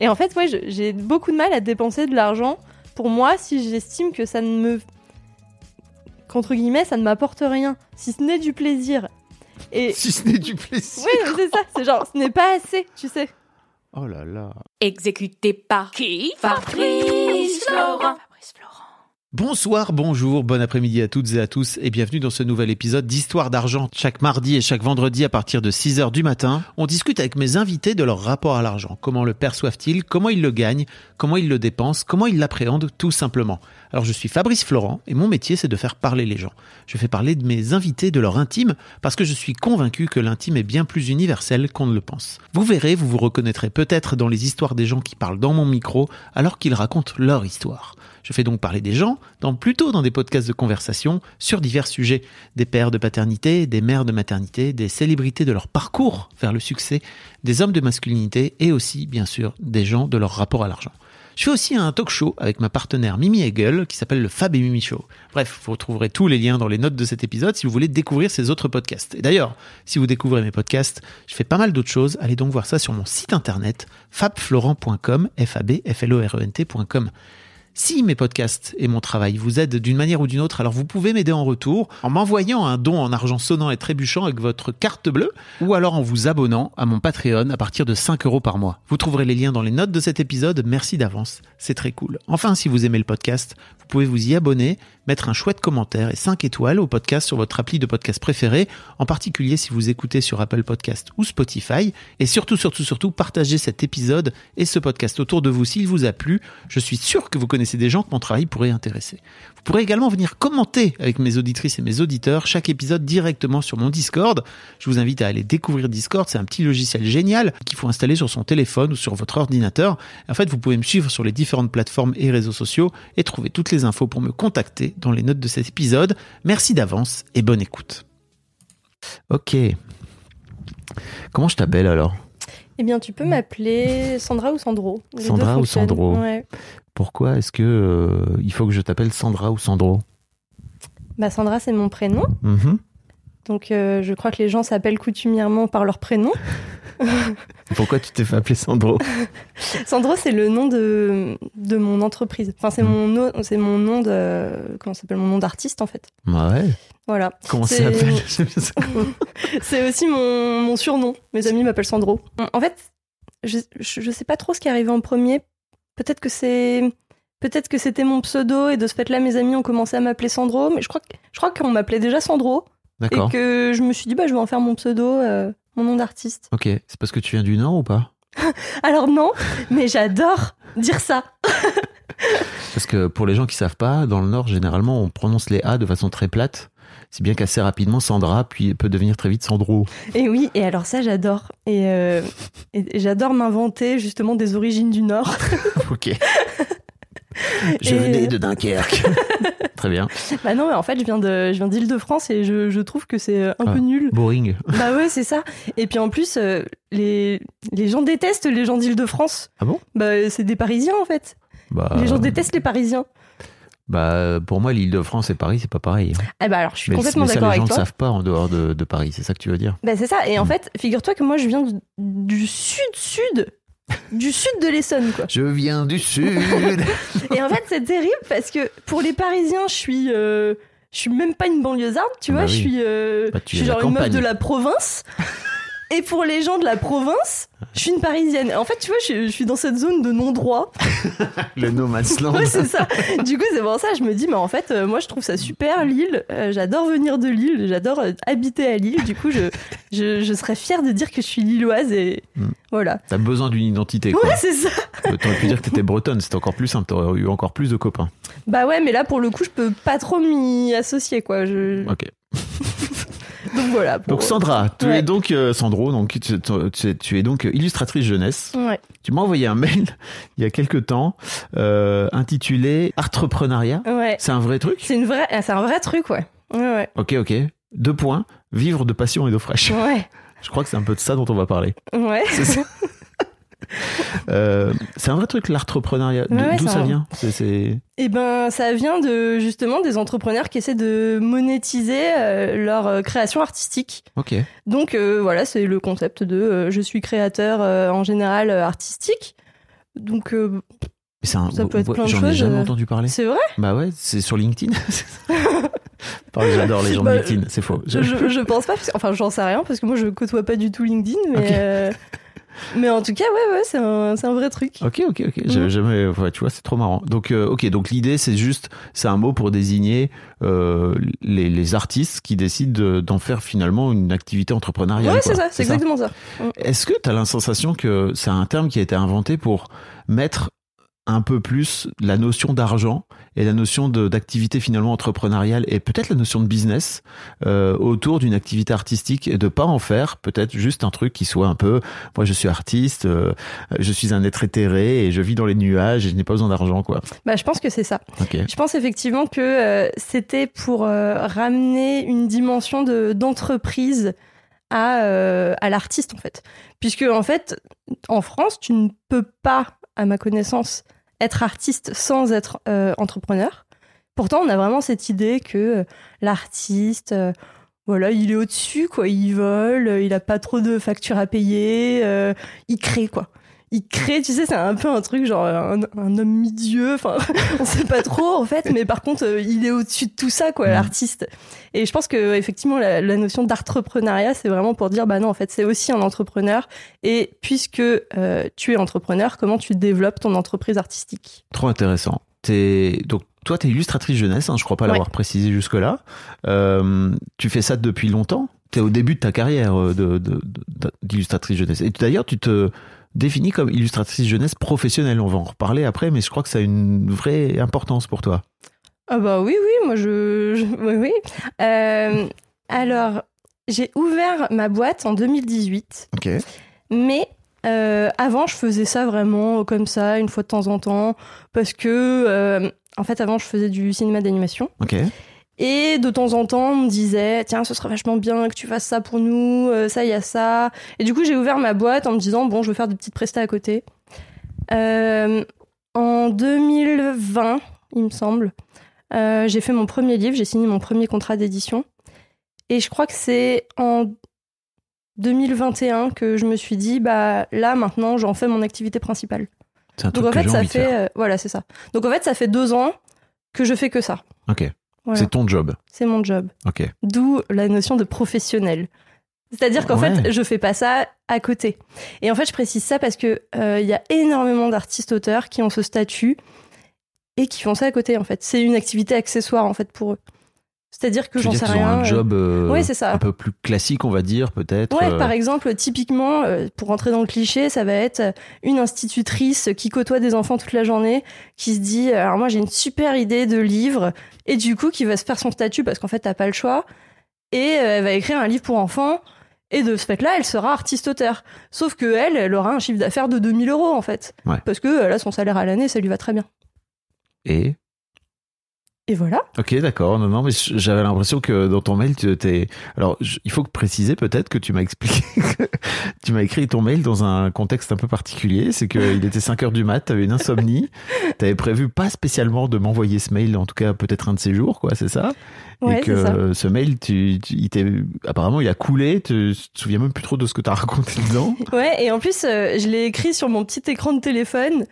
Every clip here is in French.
Et en fait, ouais, j'ai beaucoup de mal à dépenser de l'argent pour moi si j'estime que ça ne me. qu'entre guillemets, ça ne m'apporte rien, si ce n'est du plaisir. Et. Si ce n'est du plaisir. Oui, c'est ça, c'est genre, ce n'est pas assez, tu sais. Oh là là. Exécuté par qui? Fabrice Florent. Bonsoir, bonjour, bon après-midi à toutes et à tous et bienvenue dans ce nouvel épisode d'Histoire d'argent. Chaque mardi et chaque vendredi à partir de 6h du matin, on discute avec mes invités de leur rapport à l'argent. Comment le perçoivent-ils? Comment ils le gagnent? Comment ils le dépensent? Comment ils l'appréhendent? Tout simplement Alors je suis Fabrice Florent et mon métier c'est de faire parler les gens. Je fais parler de mes invités de leur intime parce que je suis convaincu que l'intime est bien plus universel qu'on ne le pense. Vous verrez, vous vous reconnaîtrez peut-être dans les histoires des gens qui parlent dans mon micro alors qu'ils racontent leur histoire. Je fais donc parler des gens, dans, plutôt dans des podcasts de conversation, sur divers sujets. Des pères de paternité, des mères de maternité, des célébrités de leur parcours vers le succès, des hommes de masculinité et aussi, bien sûr, des gens de leur rapport à l'argent. Je fais aussi un talk show avec ma partenaire Mimi Hegel qui s'appelle le Fab et Mimi Show. Bref, vous retrouverez tous les liens dans les notes de cet épisode si vous voulez découvrir ces autres podcasts. Et d'ailleurs, si vous découvrez mes podcasts, je fais pas mal d'autres choses. Allez donc voir ça sur mon site internet fabflorent.com, f a b f l o r e n t.com. Si mes podcasts et mon travail vous aident d'une manière ou d'une autre, alors vous pouvez m'aider en retour en m'envoyant un don en argent sonnant et trébuchant avec votre carte bleue ou alors en vous abonnant à mon Patreon à partir de 5 euros par mois. Vous trouverez les liens dans les notes de cet épisode. Merci d'avance. C'est très cool. Enfin, si vous aimez le podcast, pouvez vous y abonner, mettre un chouette commentaire et 5 étoiles au podcast sur votre appli de podcast préféré, en particulier si vous écoutez sur Apple Podcast ou Spotify. Et surtout, surtout, surtout, partagez cet épisode et ce podcast autour de vous s'il vous a plu. Je suis sûr que vous connaissez des gens que mon travail pourrait intéresser. Vous pourrez également venir commenter avec mes auditrices et mes auditeurs chaque épisode directement sur mon Discord. Je vous invite à aller découvrir Discord. C'est un petit logiciel génial qu'il faut installer sur son téléphone ou sur votre ordinateur. En fait, vous pouvez me suivre sur les différentes plateformes et réseaux sociaux et trouver toutes les infos pour me contacter dans les notes de cet épisode. Merci d'avance et bonne écoute. Ok. Comment je t'appelle alors? Eh bien, tu peux m'appeler Sandra ou Sandro. Les Sandra ou. Sandro? Ouais. Pourquoi est-ce que euh, il faut que je t'appelle Sandra ou Sandro? Bah, Sandra, c'est mon prénom. Mhm. Donc, euh, je crois que les gens s'appellent coutumièrement par leur prénom. Pourquoi tu t'es fait appeler Sandro? Sandro, c'est le nom de, de mon entreprise. Enfin, c'est mon, no- c'est mon nom de. Comment s'appelle Mon nom d'artiste, en fait. Ouais. Voilà. Comment ça s'appelle? C'est aussi mon, mon surnom. Mes amis m'appellent Sandro. En fait, je, je, je sais pas trop ce qui est arrivé en premier. Peut-être que c'est. Peut-être que c'était mon pseudo et de ce fait-là, mes amis ont commencé à m'appeler Sandro. Mais je crois, que- je crois qu'on m'appelait déjà Sandro. D'accord. Et que je me suis dit, bah, je vais en faire mon pseudo, euh, mon nom d'artiste. Ok. C'est parce que tu viens du Nord ou pas? Alors non, mais j'adore dire ça. Parce que pour les gens qui savent pas, dans le Nord, généralement, on prononce les A de façon très plate. Si bien qu'assez rapidement, Sandra puis peut devenir très vite Sandro. Et oui, et alors ça, j'adore. Et, euh, et- j'adore m'inventer justement des origines du Nord. ok. Je Et- venais de Dunkerque. très bien. bah non, mais en fait, je viens de, je viens d'Île-de-France et je, je trouve que c'est un Ah. peu nul. Boring. Bah ouais, c'est ça. Et puis en plus, euh, les, les gens détestent les gens d'Île-de-France. Ah bon? Bah c'est des Parisiens en fait. Bah, Les gens détestent les Parisiens. Bah, pour moi, l'île de France et Paris, c'est pas pareil. hein. Ah bah alors, je suis mais complètement mais ça, d'accord les gens avec ne toi. savent pas en dehors de, de Paris. C'est ça que tu veux dire? Bah c'est ça. Et en Mm. fait, figure-toi que moi, je viens du, sud-sud. Du sud de l'Essonne, quoi. Je viens du Sud. Et en fait, c'est terrible parce que pour les Parisiens, je suis, euh, je suis même pas une banlieusarde, tu Bah vois. oui. Je suis, euh, Bah, je suis genre une meuf de la province. Et pour les gens de la province, je suis une parisienne. En fait, tu vois, je, je suis dans cette zone de non-droit. le No Man's Land. Ouais, c'est ça. Du coup, c'est pour ça, je me dis, mais en fait, euh, moi, je trouve ça super, Lille. Euh, j'adore venir de Lille. J'adore euh, habiter à Lille. Du coup, je, je, je serais fière de dire que je suis lilloise et Mm. voilà. T'as besoin d'une identité, quoi. Ouais, c'est ça. T'aurais pu dire que t'étais bretonne, c'était encore plus simple, t'aurais eu encore plus de copains. Bah ouais, mais là, pour le coup, je peux pas trop m'y associer, quoi. Je... Ok. Donc voilà. pour- Donc Sandra, tu Ouais. es donc euh, Sandro, donc tu, tu- tu es- donc illustratrice jeunesse. Ouais. Tu m'as envoyé un mail il y a quelques temps euh, intitulé Entrepreneuriat. Ouais. C'est un vrai truc? C'est une vraie, c'est un vrai truc, ouais. Ouais, Ok, ok. Deux points. Vivre de passion et d'eau fraîche. ouais. Ouais. Je crois que c'est un peu de ça dont on va parler. Ouais. C'est ça. Euh, c'est un vrai truc l'entrepreneuriat. Ouais, D'où ça vient? C'est- Et ben, ça vient de justement des entrepreneurs qui essaient de monétiser euh, leur euh, création artistique. Ok. Donc euh, voilà, c'est le concept de je suis créateur en général artistique. Donc un- Ça peut être plein de J'en ai choses, jamais entendu parler. c'est vrai? Bah ouais, c'est sur LinkedIn. J'adore les gens de Bah, LinkedIn, c'est faux. Je- Je, je pense pas, parce que- enfin j'en sais rien parce que moi je côtoie pas du tout LinkedIn, mais euh, mais en tout cas ouais ouais c'est un, c'est un vrai truc. Ok, ok, ok. J'avais Mhm. jamais. ouais, tu vois, c'est trop marrant. Donc, euh, ok. Donc l'idée, c'est juste, c'est un mot pour désigner euh, les, les artistes qui décident de- d'en faire finalement une activité entrepreneuriale. Ouais c'est ça, c'est exactement ça. Est-ce que tu as la sensation que c'est un terme qui a été inventé pour mettre un peu plus la notion d'argent et la notion d'activité finalement entrepreneuriale et peut-être la notion de business euh, autour d'une activité artistique et de pas en faire peut-être juste un truc qui soit un peu moi je suis artiste euh, je suis un être éthéré et je vis dans les nuages et je n'ai pas besoin d'argent quoi Bah je pense que c'est ça. Je pense effectivement que euh, c'était pour ramener une dimension de d'entreprise à, à l'artiste en fait. Puisque en fait, en France, tu ne peux pas, à ma connaissance, être artiste sans être euh, entrepreneur. Pourtant, on a vraiment cette idée que euh, l'artiste, euh, voilà, il est au-dessus, quoi. Il vole, euh, il a pas trop de factures à payer, euh, il crée, quoi. Il crée, tu sais, c'est un peu un truc genre un, un homme mi-dieu, enfin, on sait pas trop en fait, mais par contre, euh, il est au-dessus de tout ça, quoi, Mhm. l'artiste. Et je pense que effectivement, la, la notion d'entrepreneuriat, c'est vraiment pour dire, bah non, en fait, c'est aussi un entrepreneur. Et puisque euh, tu es entrepreneur, comment tu développes ton entreprise artistique? Trop intéressant. T'es donc toi, t'es illustratrice jeunesse, hein, je crois pas Ouais. l'avoir précisé jusque-là. Euh, tu fais ça depuis longtemps? T'es au début de ta carrière euh, de- de- de- d'illustratrice jeunesse. Et d'ailleurs, tu te définis comme illustratrice jeunesse professionnelle. On va en reparler après, mais je crois que ça a une vraie importance pour toi. Ah bah oui, oui, moi je... je- oui, oui. Euh, alors, j'ai ouvert ma boîte en 2018. Ok. Mais euh, avant, je faisais ça vraiment comme ça, une fois de temps en temps, parce que, euh, en fait, avant, je faisais du cinéma d'animation. Ok. Et de temps en temps, on me disait, tiens, ce serait vachement bien que tu fasses ça pour nous, euh, ça, il y a ça. Et du coup, j'ai ouvert ma boîte en me disant, bon, je vais faire des petites prestats à côté. Euh, en 2020, il me semble, euh, j'ai fait mon premier livre, j'ai signé mon premier contrat d'édition. Et je crois que c'est en 2021 que je me suis dit, bah là, maintenant, j'en fais mon activité principale. C'est un Donc truc en que fait, ça fait, euh, voilà, c'est ça. Donc en fait, ça fait deux ans que je fais que ça. Ok. Voilà. C'est ton job. C'est mon job. Ok. D'où la notion de professionnel. C'est-à-dire qu'en Ouais. fait, je fais pas ça à côté. Et en fait, je précise ça parce que euh, il y a énormément d'artistes-auteurs qui ont ce statut et qui font ça à côté. En fait, c'est une activité accessoire en fait pour eux. C'est-à-dire que j'en sais ont rien. un euh, job euh, ouais, c'est ça. un peu plus classique, on va dire, peut-être. Ouais, euh, par exemple, typiquement, pour rentrer dans le cliché, ça va être une institutrice qui côtoie des enfants toute la journée, qui se dit, alors moi j'ai une super idée de livre, et du coup qui va se faire son statut parce qu'en fait t'as pas le choix, et elle va écrire un livre pour enfants, et de ce fait-là, elle sera artiste-auteur. Sauf que elle, elle aura un chiffre d'affaires de 2000 euros en fait, Ouais. parce que là son salaire à l'année, ça lui va très bien. Et Et voilà. Ok, d'accord. Non, non, mais j'avais l'impression que dans ton mail, tu étais. Alors, je- il faut que préciser peut-être que tu m'as expliqué que tu m'as écrit ton mail dans un contexte un peu particulier. C'est qu'il était 5 heures du mat, t'avais une insomnie, t'avais prévu pas spécialement de m'envoyer ce mail, en tout cas peut-être un de ces jours, quoi, c'est ça? Ouais, Et que ça. ce mail, tu, tu- il apparemment il a coulé. Tu tu te souviens même plus trop de ce que t'as raconté dedans. Ouais, et en plus, euh, je l'ai écrit sur mon petit écran de téléphone.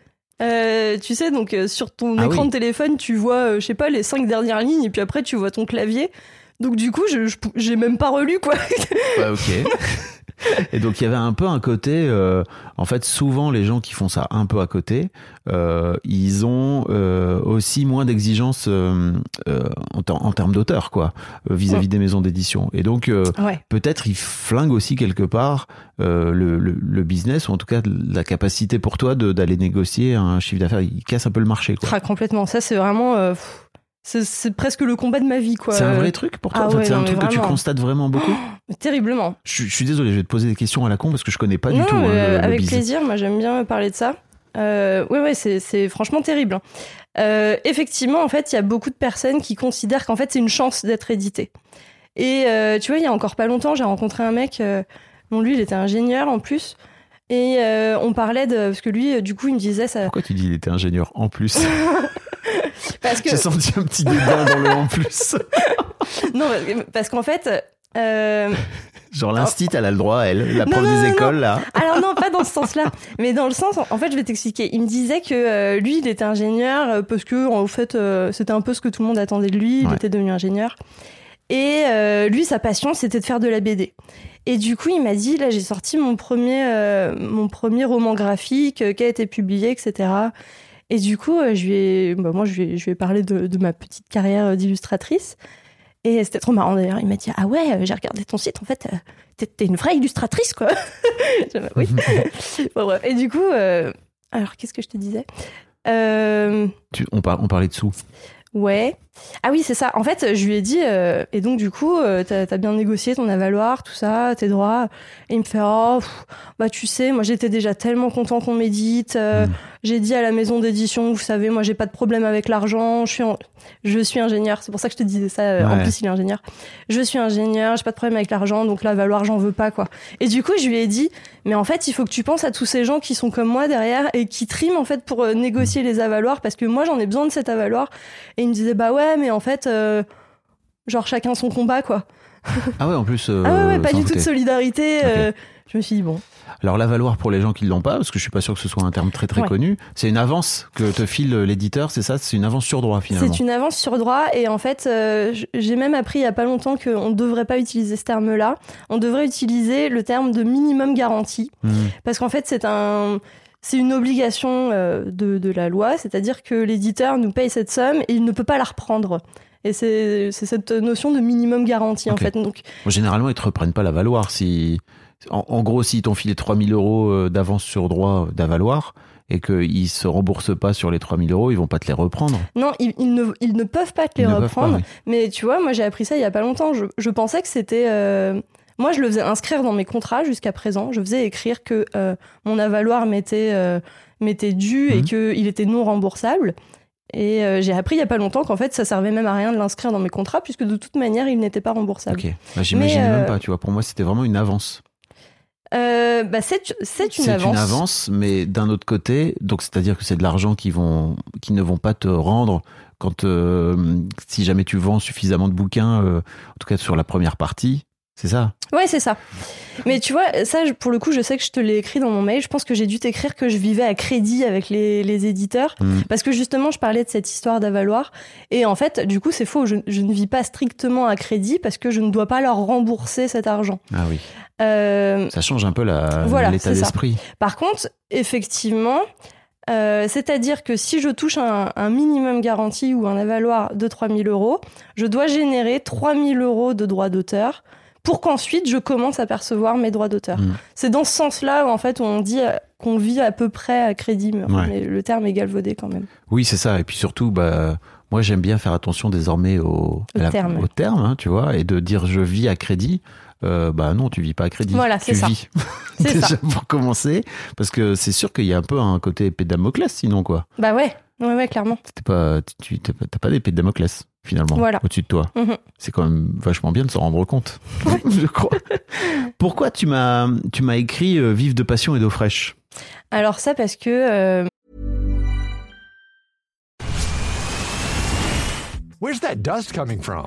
Euh, tu sais, donc euh, sur ton Ah écran oui. de téléphone, tu vois, euh, je sais pas, les cinq dernières lignes, et puis après, tu vois ton clavier. Donc du coup, je je- j'ai même pas relu, quoi. Ouais, ok. Et donc il y avait un peu un côté, euh, en fait, souvent les gens qui font ça un peu à côté, euh, ils ont euh, aussi moins d'exigences euh, euh, en, ter- en termes d'auteur, quoi, euh, vis-à-vis des maisons d'édition. Et donc euh, Ouais. peut-être ils flinguent aussi quelque part euh, le, le, le business ou en tout cas la capacité pour toi d'aller négocier un chiffre d'affaires. Ils cassent un peu le marché, quoi. Ah, complètement. Ça, c'est vraiment. euh, pff, c'est presque le combat de ma vie, quoi. C'est un vrai truc pour toi ah ouais, C'est un truc que tu constates vraiment beaucoup Terriblement. je, suis- je suis désolé, je vais te poser des questions à la con parce que je connais pas du tout hein, le- euh, le avec plaisir. Moi, j'aime bien parler de ça. Euh, ouais, ouais, c'est, franchement terrible. hein. Euh, effectivement, en fait, il y a beaucoup de personnes qui considèrent qu'en fait, c'est une chance d'être édité. Et euh, tu vois, il y a encore pas longtemps, j'ai rencontré un mec. bon, lui, il était ingénieur en plus. Et on parlait de parce que lui, du coup, il me disait ça. Pourquoi tu dis il était ingénieur en plus? Parce que J'ai senti un petit dédain dans le en plus. non, parce que- parce qu'en fait. euh, Genre l'instit, elle a le droit, elle, la Non, prof non, des non, écoles là. Alors non, pas dans ce sens-là, mais dans le sens, en fait, je vais t'expliquer. Il me disait que euh, lui, il était ingénieur euh, parce que, en fait, euh, c'était un peu ce que tout le monde attendait de lui. Il Ouais. était devenu ingénieur. Et euh, lui, sa passion, c'était de faire de la BD. Et du coup, il m'a dit, là, j'ai sorti mon premier, mon premier roman graphique qui a été publié, etc. Et du coup, euh, je lui ai, bah, moi, je lui ai, je lui ai parlé de, de ma petite carrière euh, d'illustratrice. Et c'était trop marrant d'ailleurs. Il m'a dit, ah ouais, euh, j'ai regardé ton site, en fait, t'es t'es une vraie illustratrice, quoi. Oui. Bon. Et du coup, euh, alors qu'est-ce que je te disais? Euh, Tu- on, par- on parlait de sous. Ouais. Ah oui, c'est ça. En fait, je lui ai dit, euh, et donc du coup, euh, t'as as bien négocié ton avaloir, tout ça, tes droits. Et il me fait, oh, pff, bah tu sais, moi j'étais déjà tellement content qu'on m'édite. euh, Mm. J'ai dit à la maison d'édition, vous savez, moi j'ai pas de problème avec l'argent. Je suis, en- je suis ingénieur. C'est pour ça que je te disais ça. euh, En Ouais. plus, il est ingénieur. Je suis ingénieur, j'ai pas de problème avec l'argent, donc l'avaloir, j'en veux pas quoi. Et du coup, je lui ai dit, mais en fait, il faut que tu penses à tous ces gens qui sont comme moi derrière et qui triment en fait pour euh, négocier les avaloirs parce que moi j'en ai besoin de cet avaloir. Et il me disait, bah ouais, mais en fait, euh, genre chacun son combat, quoi. Ah ouais, en plus. euh, ah ouais, ouais, pas du tout de solidarité. euh, je me suis dit, bon. Alors l'avaloir pour les gens qui l'ont pas, parce que je suis pas sûr que ce soit un terme très très Ouais. connu, c'est une avance que te file l'éditeur, c'est ça? C'est une avance sur droit finalement. C'est une avance sur droit et en fait, euh, j'ai même appris il y a pas longtemps qu'on ne devrait pas utiliser ce terme-là. On devrait utiliser le terme de minimum garantie Hmm. parce qu'en fait, c'est un. C'est une obligation euh, de, de la loi, c'est-à-dire que l'éditeur nous paye cette somme et il ne peut pas la reprendre. Et c'est cette notion de minimum garantie en Ok. fait. Donc, Généralement, ils te reprennent pas l'avaloir. Si, en, en gros, s'ils t'ont filé 3000 euros euh, d'avance sur droit d'avaloir et qu'ils se remboursent pas sur les 3000 euros, ils vont pas te les reprendre. non, ils, ils ne, ils ne peuvent pas te les Ils ne reprendre. pas, oui. Mais tu vois, moi j'ai appris ça il y a pas longtemps. Je, je pensais que c'était. euh, Moi, je le faisais inscrire dans mes contrats jusqu'à présent. Je faisais écrire que euh, mon avaloir m'était euh, dû et Mhm. qu'il était non remboursable. Et euh, j'ai appris il y a pas longtemps qu'en fait, ça servait même à rien de l'inscrire dans mes contrats puisque de toute manière, il n'était pas remboursable. Ok. Bah, J'imaginais Mais, euh, même pas. Tu vois, pour moi, c'était vraiment une avance. Euh, bah, c'est c'est une C'est avance. une avance, mais d'un autre côté, donc c'est-à-dire que c'est de l'argent qui vont, qui ne vont pas te rendre quand, euh, si jamais tu vends suffisamment de bouquins, euh, en tout cas sur la première partie, c'est ça. Ouais, c'est ça. Mais tu vois, ça, pour le coup, je sais que je te l'ai écrit dans mon mail. Je pense que j'ai dû t'écrire que je vivais à crédit avec les, les éditeurs. Mm. Parce que justement, je parlais de cette histoire d'avaloir. Et en fait, du coup, c'est faux. Je, je ne vis pas strictement à crédit parce que je ne dois pas leur rembourser cet argent. Ah oui. Euh, Ça change un peu Voilà, l'état d'esprit. par contre, effectivement, euh, c'est-à-dire que si je touche un, un minimum garanti ou un avaloir de 3000 euros, je dois générer 3000 euros de droits d'auteur pour qu'ensuite je commence à percevoir mes droits d'auteur. Mm. C'est dans ce sens-là où en fait on dit euh, qu'on vit à peu près à crédit, mais, Ouais. mais le terme est galvaudé quand même. Oui, c'est ça. Et puis surtout, bah, moi, j'aime bien faire attention désormais au, Au la- terme. au terme, hein, tu vois, et de dire je vis à crédit. Euh, bah non, tu vis pas à crédit. Voilà, c'est ça. vis. C'est Déjà ça. pour commencer, parce que c'est sûr qu'il y a un peu un côté épée de Damoclès, sinon quoi. Bah ouais, ouais, ouais, clairement. T'es pas, tu t'as pas- t'as pas d'épée de Damoclès finalement Voilà. au-dessus de toi. Mhm. C'est quand même vachement bien de s'en rendre compte, je crois. Pourquoi tu m'as, tu m'as écrit euh, Vive de passion et d'eau fraîche? Alors ça parce que euh, Where's that dust coming from?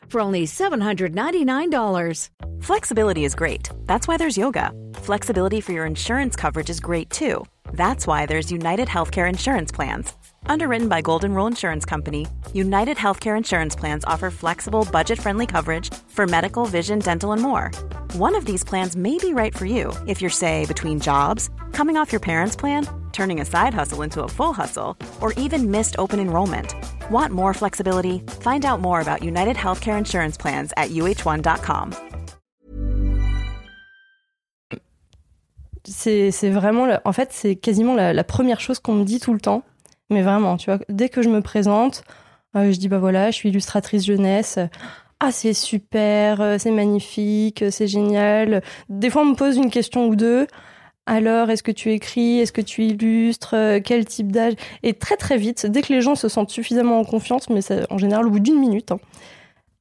for only $799. Flexibility is great. That's why there's yoga. Flexibility for your insurance coverage is great too. That's why there's United Healthcare Insurance Plans. Underwritten by Golden Rule Insurance Company, United Healthcare Insurance Plans offer flexible, budget friendly coverage for medical, vision, dental, and more. One of these plans may be right for you if you're, say, between jobs, coming off your parents' plan, turning a side hustle into a full hustle, or even missed open enrollment. Want more flexibility? Find out more about United Healthcare Insurance Plans at uh1.com. C'est vraiment, en fait, c'est quasiment la, la première chose qu'on me dit tout le temps. Mais vraiment, tu vois, dès que je me présente, euh, je dis bah voilà, je suis illustratrice jeunesse. Ah, c'est super, euh, c'est magnifique, euh, c'est génial. Des fois, on me pose une question ou deux. Alors, est-ce que tu écris Est-ce que tu illustres Euh, Quel type d'âge? Et très très vite, dès que les gens se sentent suffisamment en confiance, mais c'est en général au bout d'une minute, hein,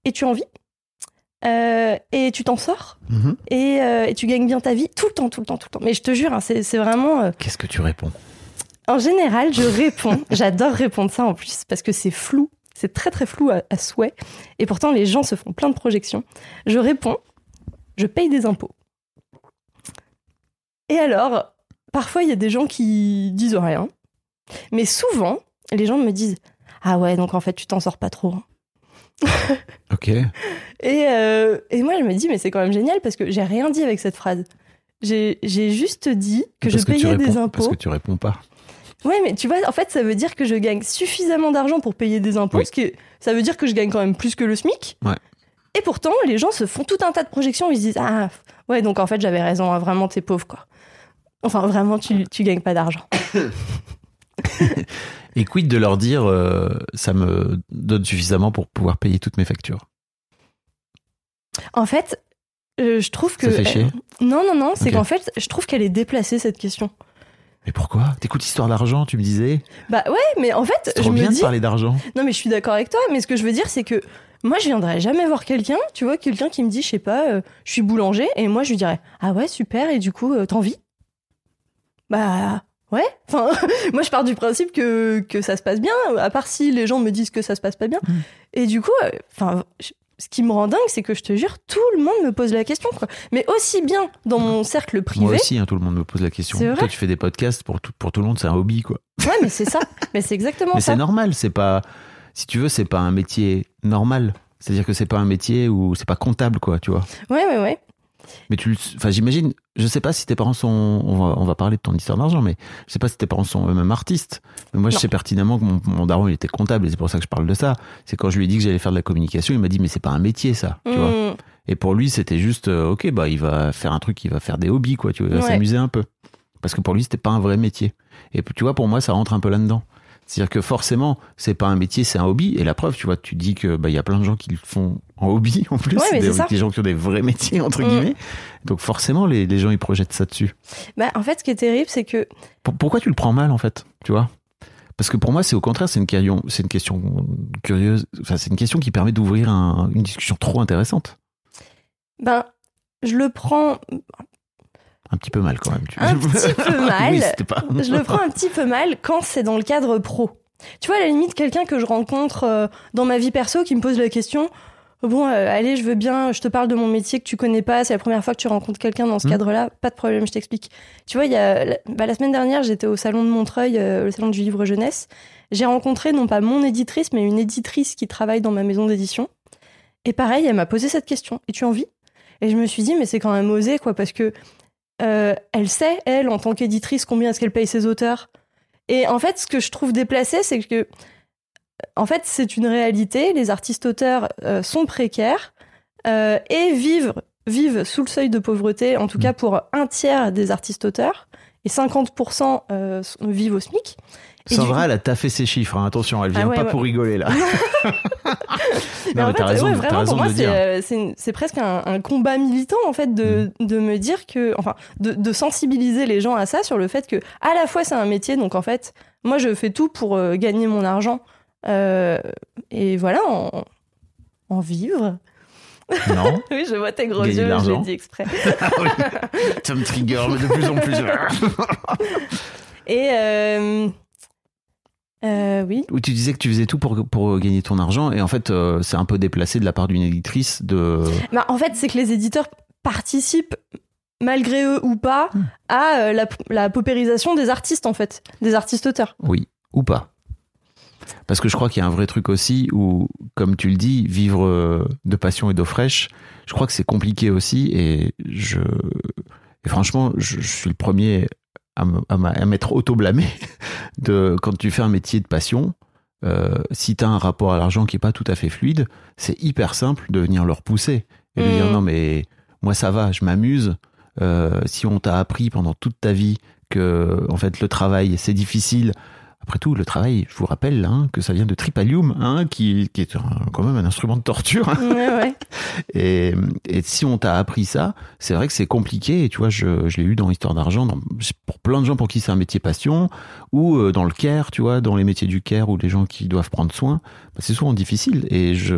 et tu en vis Euh, et tu t'en sors? Mhm. et, euh, et tu gagnes bien ta vie tout le temps, tout le temps, tout le temps. Mais je te jure, hein, c'est c'est vraiment. euh, Qu'est-ce que tu réponds? En général, je réponds. J'adore répondre ça en plus parce que c'est flou. C'est très très flou à, à souhait. Et pourtant, les gens se font plein de projections. Je réponds. Je paye des impôts. Et alors, parfois, il y a des gens qui disent rien. Mais souvent, les gens me disent Ah ouais, donc en fait, tu t'en sors pas trop. hein. Ok. Et, euh, et moi, je me dis, mais c'est quand même génial parce que j'ai rien dit avec cette phrase. J'ai juste dit que Parce je payais des réponds- impôts. Parce que tu réponds pas. Ouais, mais tu vois, en fait, ça veut dire que je gagne suffisamment d'argent pour payer des impôts, Oui. ce qui ça veut dire que je gagne quand même plus que le SMIC. Ouais. Et pourtant, les gens se font tout un tas de projections. Ils se disent Ah, ouais, donc en fait, j'avais raison, hein, vraiment, t'es pauvre, quoi. Enfin, vraiment, tu, tu gagnes pas d'argent. Et quid de leur dire euh, ça me donne suffisamment pour pouvoir payer toutes mes factures? En fait, euh, je trouve que. Ça fait chier? Non, non, non, c'est qu'en fait, je trouve qu'elle est déplacée, cette question. Mais pourquoi? T'écoutes Histoire d'argent, tu me disais? Bah ouais, mais en fait, C'est je trop me bien dis. de parler d'argent. Non, mais je suis d'accord avec toi, mais ce que je veux dire, c'est que moi, je viendrais jamais voir quelqu'un, tu vois, quelqu'un qui me dit, je sais pas, euh, je suis boulanger, et moi, je lui dirais, ah ouais, super, et du coup, euh, t'en vis? Bah, ouais. Enfin, moi, je pars du principe que, que ça se passe bien, à part si les gens me disent que ça se passe pas bien. Mm. Et du coup, euh, enfin, ce qui me rend dingue, c'est que je te jure, tout le monde me pose la question, quoi. Mais aussi bien dans mon cercle privé. Moi aussi, hein, tout le monde me pose la question. Toi, tu fais des podcasts pour tout, pour tout le monde, c'est un hobby, quoi. Ouais, mais c'est ça. mais c'est exactement Mais ça. c'est normal, c'est pas. Si tu veux, c'est pas un métier normal. C'est-à-dire que c'est pas un métier où c'est pas comptable, quoi, tu vois. Ouais, ouais, ouais. Mais tu, le- enfin, j'imagine, je sais pas si tes parents sont, on va, on va parler de ton histoire d'argent, mais je sais pas si tes parents sont eux-mêmes artistes. Mais moi, je sais pertinemment que mon, mon daron, il était comptable, et c'est pour ça que je parle de ça. C'est quand je lui ai dit que j'allais faire de la communication, il m'a dit, mais c'est pas un métier, ça, tu vois. Mm. Et pour lui, c'était juste, euh, ok, bah, il va faire un truc, il va faire des hobbies, quoi, tu vois, il va Ouais. s'amuser un peu. Parce que pour lui, c'était pas un vrai métier. Et tu vois, pour moi, ça rentre un peu là-dedans. C'est-à-dire que forcément, c'est pas un métier, c'est un hobby. Et la preuve, tu vois, tu dis que bah il y a plein de gens qui le font en hobby en plus, Ouais, des, des gens qui ont des vrais métiers entre Mm. guillemets. Donc forcément, les, les gens ils projettent ça dessus. Bah, en fait, ce qui est terrible, c'est que Pour- pourquoi tu le prends mal en fait, tu vois? Parce que pour moi, c'est au contraire, c'est une une question curieuse. Enfin, c'est une question qui permet d'ouvrir un- une discussion trop intéressante. Ben, je le prends, Un petit peu mal quand même. Tu... Un petit peu mal. oui, c'était pas. je le prends un petit peu mal quand c'est dans le cadre pro. Tu vois, à la limite, quelqu'un que je rencontre euh, dans ma vie perso qui me pose la question. Bon, euh, allez, je veux bien, je te parle de mon métier que tu connais pas, c'est la première fois que tu rencontres quelqu'un dans ce Mhm. cadre-là, pas de problème, je t'explique. Tu vois, il y a, bah, la semaine dernière, j'étais au salon de Montreuil, euh, le salon du livre jeunesse. J'ai rencontré non pas mon éditrice, mais une éditrice qui travaille dans ma maison d'édition. Et pareil, elle m'a posé cette question. Et tu en vis Et je me suis dit, mais c'est quand même osé, quoi, parce que euh, elle sait, elle, en tant qu'éditrice, combien est-ce qu'elle paye ses auteurs. Et en fait, ce que je trouve déplacé, c'est que, en fait, c'est une réalité. Les artistes-auteurs euh, sont précaires euh, et vivent, vivent sous le seuil de pauvreté, en tout Mm. cas pour un tiers des artistes-auteurs. Et 50% euh, sont- vivent au SMIC. Sandra, elle a taffé ses chiffres. hein. Attention, elle vient Ah ouais, pas ouais. pour rigoler là. Mais non, mais fait, t'as raison, ouais, vraiment, raison pour moi, de dire. euh, c'est presque un, un combat militant, en fait, de, Mm. de me dire que, enfin, de, de sensibiliser les gens à ça, sur le fait que, à la fois, c'est un métier, donc en fait, moi, je fais tout pour euh, gagner mon argent, euh, et voilà, en, en vivre. Non oui, je vois tes gros Gagner yeux, je l'ai dit exprès. Ah. Ça me trigger de plus en plus. Et, euh, euh, oui. Où tu disais que tu faisais tout pour, pour gagner ton argent et en fait euh, c'est un peu déplacé de la part d'une éditrice de... Bah, en fait, c'est que les éditeurs participent, malgré eux ou pas, Hmm. à euh, la, la paupérisation des artistes, en fait, des artistes-auteurs. Oui, ou pas. Parce que je crois qu'il y a un vrai truc aussi où comme tu le dis, vivre de passion et d'eau fraîche, je crois que c'est compliqué aussi. Et je, et franchement, je, je suis le premier à m'être auto-blâmé de quand tu fais un métier de passion. Euh, si tu as un rapport à l'argent qui est pas tout à fait fluide, c'est hyper simple de venir le repousser et de Mm. dire non mais moi ça va, je m'amuse. Euh, si on t'a appris pendant toute ta vie que en fait le travail c'est difficile. Après tout, le travail, je vous rappelle hein, que ça vient de Tripalium, hein, qui, qui est un- quand même un instrument de torture. hein. Ouais, ouais. Et, et si on t'a appris ça, c'est vrai que c'est compliqué. Et tu vois, je, je l'ai eu dans Histoire d'argent, pour plein de gens pour qui c'est un métier passion, ou euh, dans le care, tu vois, dans les métiers du care ou les gens qui doivent prendre soin, bah, c'est souvent difficile. Et je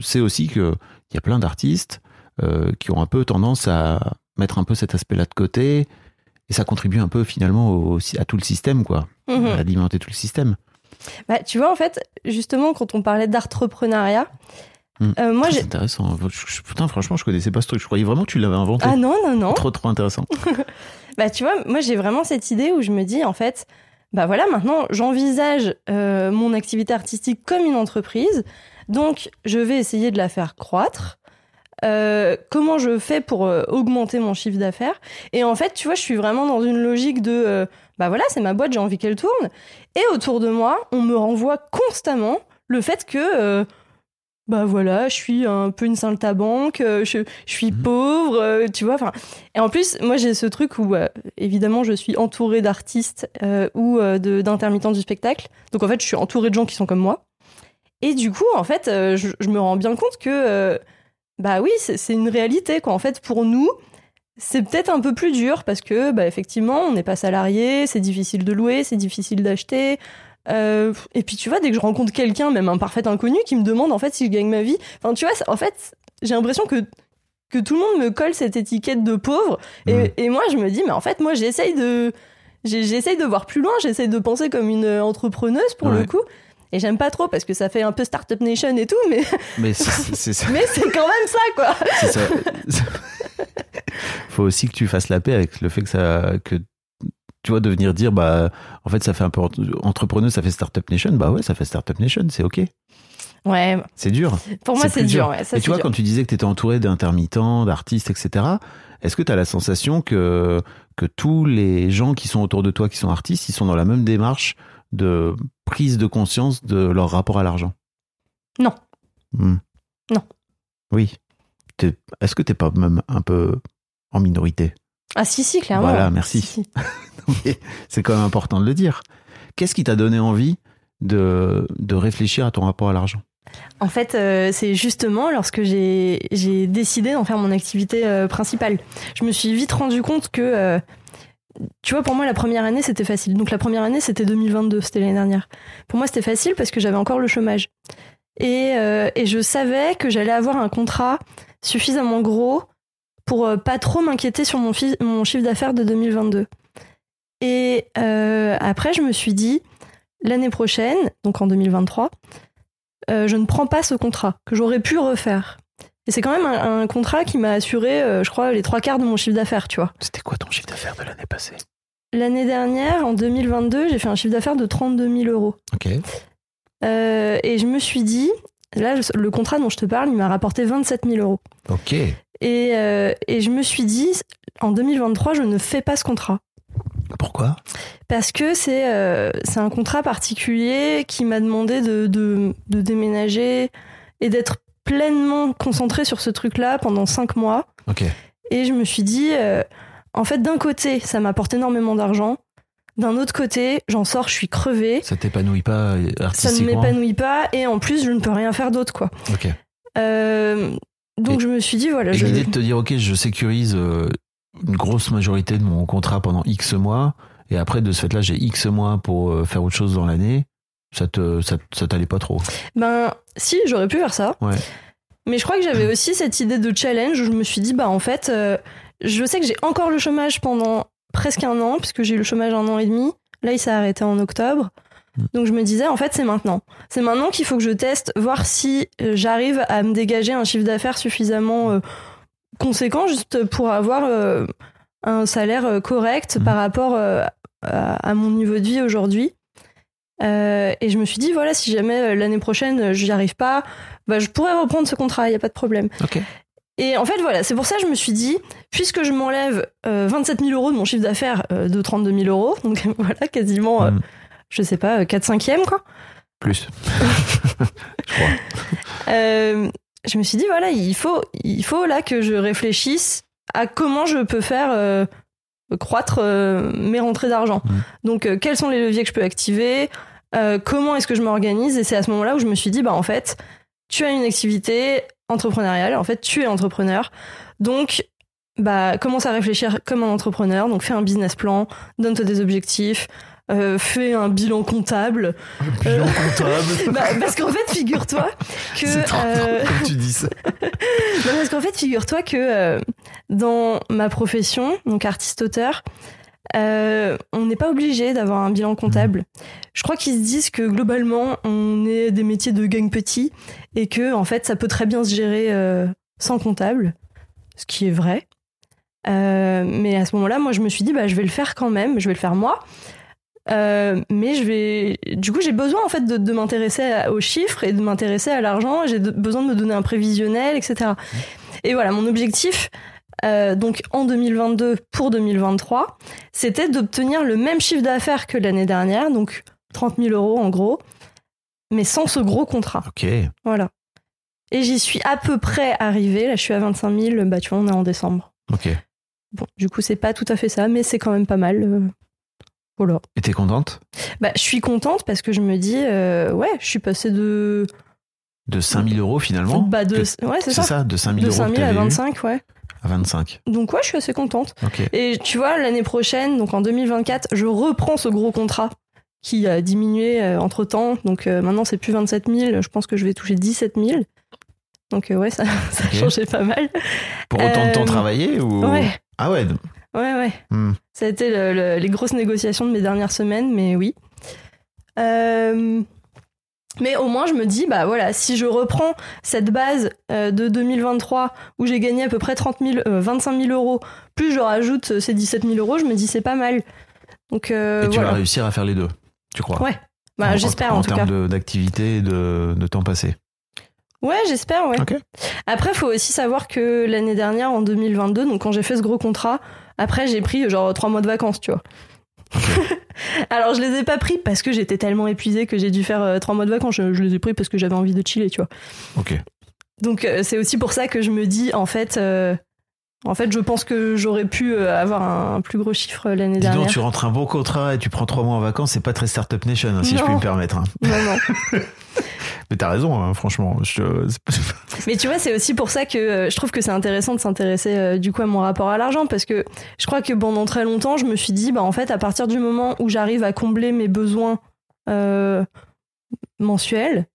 sais aussi que il y a plein d'artistes euh, qui ont un peu tendance à mettre un peu cet aspect-là de côté. Et ça contribue un peu finalement au- à tout le système, quoi, À alimenter tout le système. Bah, tu vois, en fait, justement, quand on parlait d'entrepreneuriat, Hmm. euh, moi, c'est intéressant. Putain, franchement, je connaissais pas ce truc. Je croyais vraiment que tu l'avais inventé. Ah non, non, non. Trop, trop intéressant. Bah, tu vois, moi, j'ai vraiment cette idée où je me dis, en fait, bah voilà, maintenant, j'envisage euh, mon activité artistique comme une entreprise. Donc, je vais essayer de la faire croître. Euh, comment je fais pour euh, augmenter mon chiffre d'affaires? Et en fait, tu vois, je suis vraiment dans une logique de, bah voilà, c'est ma boîte, j'ai envie qu'elle tourne. Et autour de moi, on me renvoie constamment le fait que, euh, bah voilà, je suis un peu une saltabanque, euh, je, je suis Mhm. pauvre, euh, tu vois. Enfin, et en plus, moi, j'ai ce truc où, euh, évidemment, je suis entourée d'artistes ou d'intermittents du spectacle. Donc, en fait, je suis entourée de gens qui sont comme moi. Et du coup, en fait, je, je me rends bien compte que, bah oui, c'est c'est une réalité, quoi. En fait, pour nous, c'est peut-être un peu plus dur parce que, bah, effectivement, on n'est pas salarié, c'est difficile de louer, c'est difficile d'acheter. Euh, et puis, tu vois, dès que je rencontre quelqu'un, même un parfait inconnu, qui me demande, en fait, si je gagne ma vie. Enfin, tu vois, en fait, j'ai l'impression que que tout le monde me colle cette étiquette de pauvre. Et, et moi, je me dis, mais en fait, moi, j'essaye de, j'essaye de voir plus loin, j'essaye de penser comme une entrepreneuse pour le coup. Et j'aime pas trop parce que ça fait un peu Startup Nation et tout, mais, Mais c'est- ça. mais c'est quand même ça, quoi. c'est ça. Faut aussi que tu fasses la paix avec le fait que ça, que tu vois, de venir dire, bah, en fait, ça fait un peu entre- entrepreneur, ça fait Startup Nation. Bah ouais, ça fait Startup Nation, c'est ok. Ouais, C'est dur. pour moi, c'est dur. ouais, ça, Et tu vois, dur. quand tu disais que tu étais entouré d'intermittents, d'artistes, etc., est-ce que tu as la sensation que, que tous les gens qui sont autour de toi, qui sont artistes, ils sont dans la même démarche de prise de conscience de leur rapport à l'argent Non. Hmm. Non. Oui. T'es- Est-ce que t'es pas même un peu en minorité? Ah, si, si, clairement. Voilà, merci. Si, si. Mais C'est quand même important de le dire. Qu'est-ce qui t'a donné envie de, de réfléchir à ton rapport à l'argent? En fait, euh, c'est justement lorsque j'ai j'ai décidé d'en faire mon activité euh, principale. Je me suis vite rendu compte que, euh, tu vois, pour moi, la première année, c'était facile. Donc la première année, c'était 2022, c'était l'année dernière. Pour moi, c'était facile parce que j'avais encore le chômage. Et, euh, et je savais que j'allais avoir un contrat suffisamment gros pour euh, pas trop m'inquiéter sur mon, chiffre d'affaires de 2022. Et euh, après, je me suis dit, l'année prochaine, donc en 2023, euh, je ne prends pas ce contrat que j'aurais pu refaire. Et c'est quand même un, un contrat qui m'a assuré, euh, je crois, les trois quarts de mon chiffre d'affaires, tu vois. C'était quoi ton chiffre d'affaires de l'année passée? L'année dernière, en 2022, j'ai fait un chiffre d'affaires de 32 000 euros. Ok. Euh, et je me suis dit, là, le contrat dont je te parle, il m'a rapporté 27 000 euros. Ok. Et, euh, et je me suis dit, en 2023, je ne fais pas ce contrat. Pourquoi? Parce que c'est euh, un contrat particulier qui m'a demandé de, de, de déménager et d'être pleinement concentré sur ce truc-là pendant cinq mois. Et je me suis dit, euh, en fait, d'un côté, ça m'apporte énormément d'argent. D'un autre côté, j'en sors, je suis crevée. Ça t'épanouit pas euh, Ça ne artistiquement m'épanouit pas. Et en plus, je ne peux rien faire d'autre, quoi. Ok. Euh, donc Et- je me suis dit, voilà. Et je- l'idée de te dire, ok, je sécurise euh, une grosse majorité de mon contrat pendant X mois, et après, de ce fait-là, j'ai X mois pour euh, faire autre chose dans l'année, ça te, ça, ça t'allait pas trop. Ben, si, j'aurais pu faire ça. Ouais. Mais je crois que j'avais aussi cette idée de challenge où je me suis dit, bah en fait, euh, je sais que j'ai encore le chômage pendant presque un an, puisque j'ai eu le chômage un an et demi. Là, il s'est arrêté en octobre. Mm. Donc je me disais, en fait, c'est maintenant. C'est maintenant qu'il faut que je teste, voir si euh, j'arrive à me dégager un chiffre d'affaires suffisamment euh, conséquent, juste pour avoir euh, un salaire correct Mm. par rapport à, à mon niveau de vie aujourd'hui. Euh, et je me suis dit, voilà, si jamais euh, l'année prochaine, euh, j'y arrive pas, bah, je pourrais reprendre ce contrat, il n'y a pas de problème. Et en fait, voilà, c'est pour ça que je me suis dit, puisque je m'enlève euh, 27 000 euros de mon chiffre d'affaires euh, de 32 000 euros, donc voilà, quasiment, Mm. je sais pas, 4 cinquièmes, quoi. Plus. je crois. Je me suis dit, voilà, il faut, il faut là que je réfléchisse à comment je peux faire croître euh, mes rentrées d'argent. Mm. Donc, euh, quels sont les leviers que je peux activer? Euh, Comment est-ce que je m'organise? Et c'est à ce moment-là où je me suis dit, bah en fait, tu as une activité entrepreneuriale, en fait, tu es entrepreneur. Donc, bah, commence à réfléchir comme un entrepreneur. Donc, fais un business plan, donne-toi des objectifs, euh, fais un bilan comptable. Bilan comptable. Bah, parce qu'en fait, figure-toi que. C'est trop euh, drôle comme tu dis ça. non, parce qu'en fait, figure-toi que dans ma profession, donc artiste-auteur, euh, on n'est pas obligé d'avoir un bilan comptable. Je crois qu'ils se disent que globalement, on est des métiers de gang petit et que en fait, ça peut très bien se gérer euh, sans comptable, ce qui est vrai. Euh, mais à ce moment-là, moi, je me suis dit, bah, je vais le faire quand même, je vais le faire moi. Euh, mais je vais. Du coup, j'ai besoin en fait de, de m'intéresser aux chiffres et de m'intéresser à l'argent. J'ai besoin de me donner un prévisionnel, etc. Et voilà, mon objectif, euh, donc en 2022 pour 2023, c'était d'obtenir le même chiffre d'affaires que l'année dernière, donc 30 000 euros en gros, mais sans ce gros contrat. Ok. Voilà. Et j'y suis à peu près arrivée. Là, je suis à 25 000. Bah, tu vois, on est en décembre. Ok. Bon, du coup, c'est pas tout à fait ça, mais c'est quand même pas mal. Euh, Voilà. Et t'es contente? Bah, je suis contente parce que je me dis, euh, ouais, je suis passée de. de 5000 euros finalement? Bah, de. Que- Ouais, c'est ça. ça, de 5000 De euros 5 que 000 à t'avais eu 25, ouais. à 25. Donc, ouais, je suis assez contente. Et tu vois, l'année prochaine, donc en 2024, je reprends ce gros contrat qui a diminué entre temps. Donc euh, maintenant, c'est plus 27 000. Je pense que je vais toucher 17 000. Donc euh, ouais, ça, a changé pas mal. Pour autant de temps Euh, travaillé ou Ouais, Ah ouais. Ouais, ouais. Hmm. Ça a été le- le- les grosses négociations de mes dernières semaines, mais oui. Euh, mais au moins, je me dis, bah voilà, si je reprends cette base euh, de 2023 où j'ai gagné à peu près 30 000, euh, 25 000 euros, plus je rajoute euh, ces 17 000 euros, je me dis, c'est pas mal. Donc Et tu voilà. vas réussir à faire les deux, tu crois? Ouais. Bah, En- j'espère en, en, tout cas. termes de- d'activité et de, de temps passé. Ouais, j'espère, ouais. Ok. Après, faut aussi savoir que l'année dernière, en 2022, donc quand j'ai fait ce gros contrat, après j'ai pris genre trois mois de vacances, tu vois. Alors je les ai pas pris parce que j'étais tellement épuisée que j'ai dû faire euh, trois mois de vacances. Je, je les ai pris parce que j'avais envie de chiller, tu vois. Ok. Donc euh, c'est aussi pour ça que je me dis, en fait, euh, en fait, je pense que j'aurais pu euh, avoir un, plus gros chiffre l'année dernière. donc, tu rentres un bon contrat et tu prends trois mois en vacances, c'est pas très Startup Nation, hein, si je puis me permettre. hein. Non, non. Mais t'as raison, hein, franchement. Je... Mais tu vois, c'est aussi pour ça que euh, je trouve que c'est intéressant de s'intéresser euh, du coup à mon rapport à l'argent parce que je crois que pendant très longtemps, je me suis dit, bah en fait, à partir du moment où j'arrive à combler mes besoins euh, mensuels,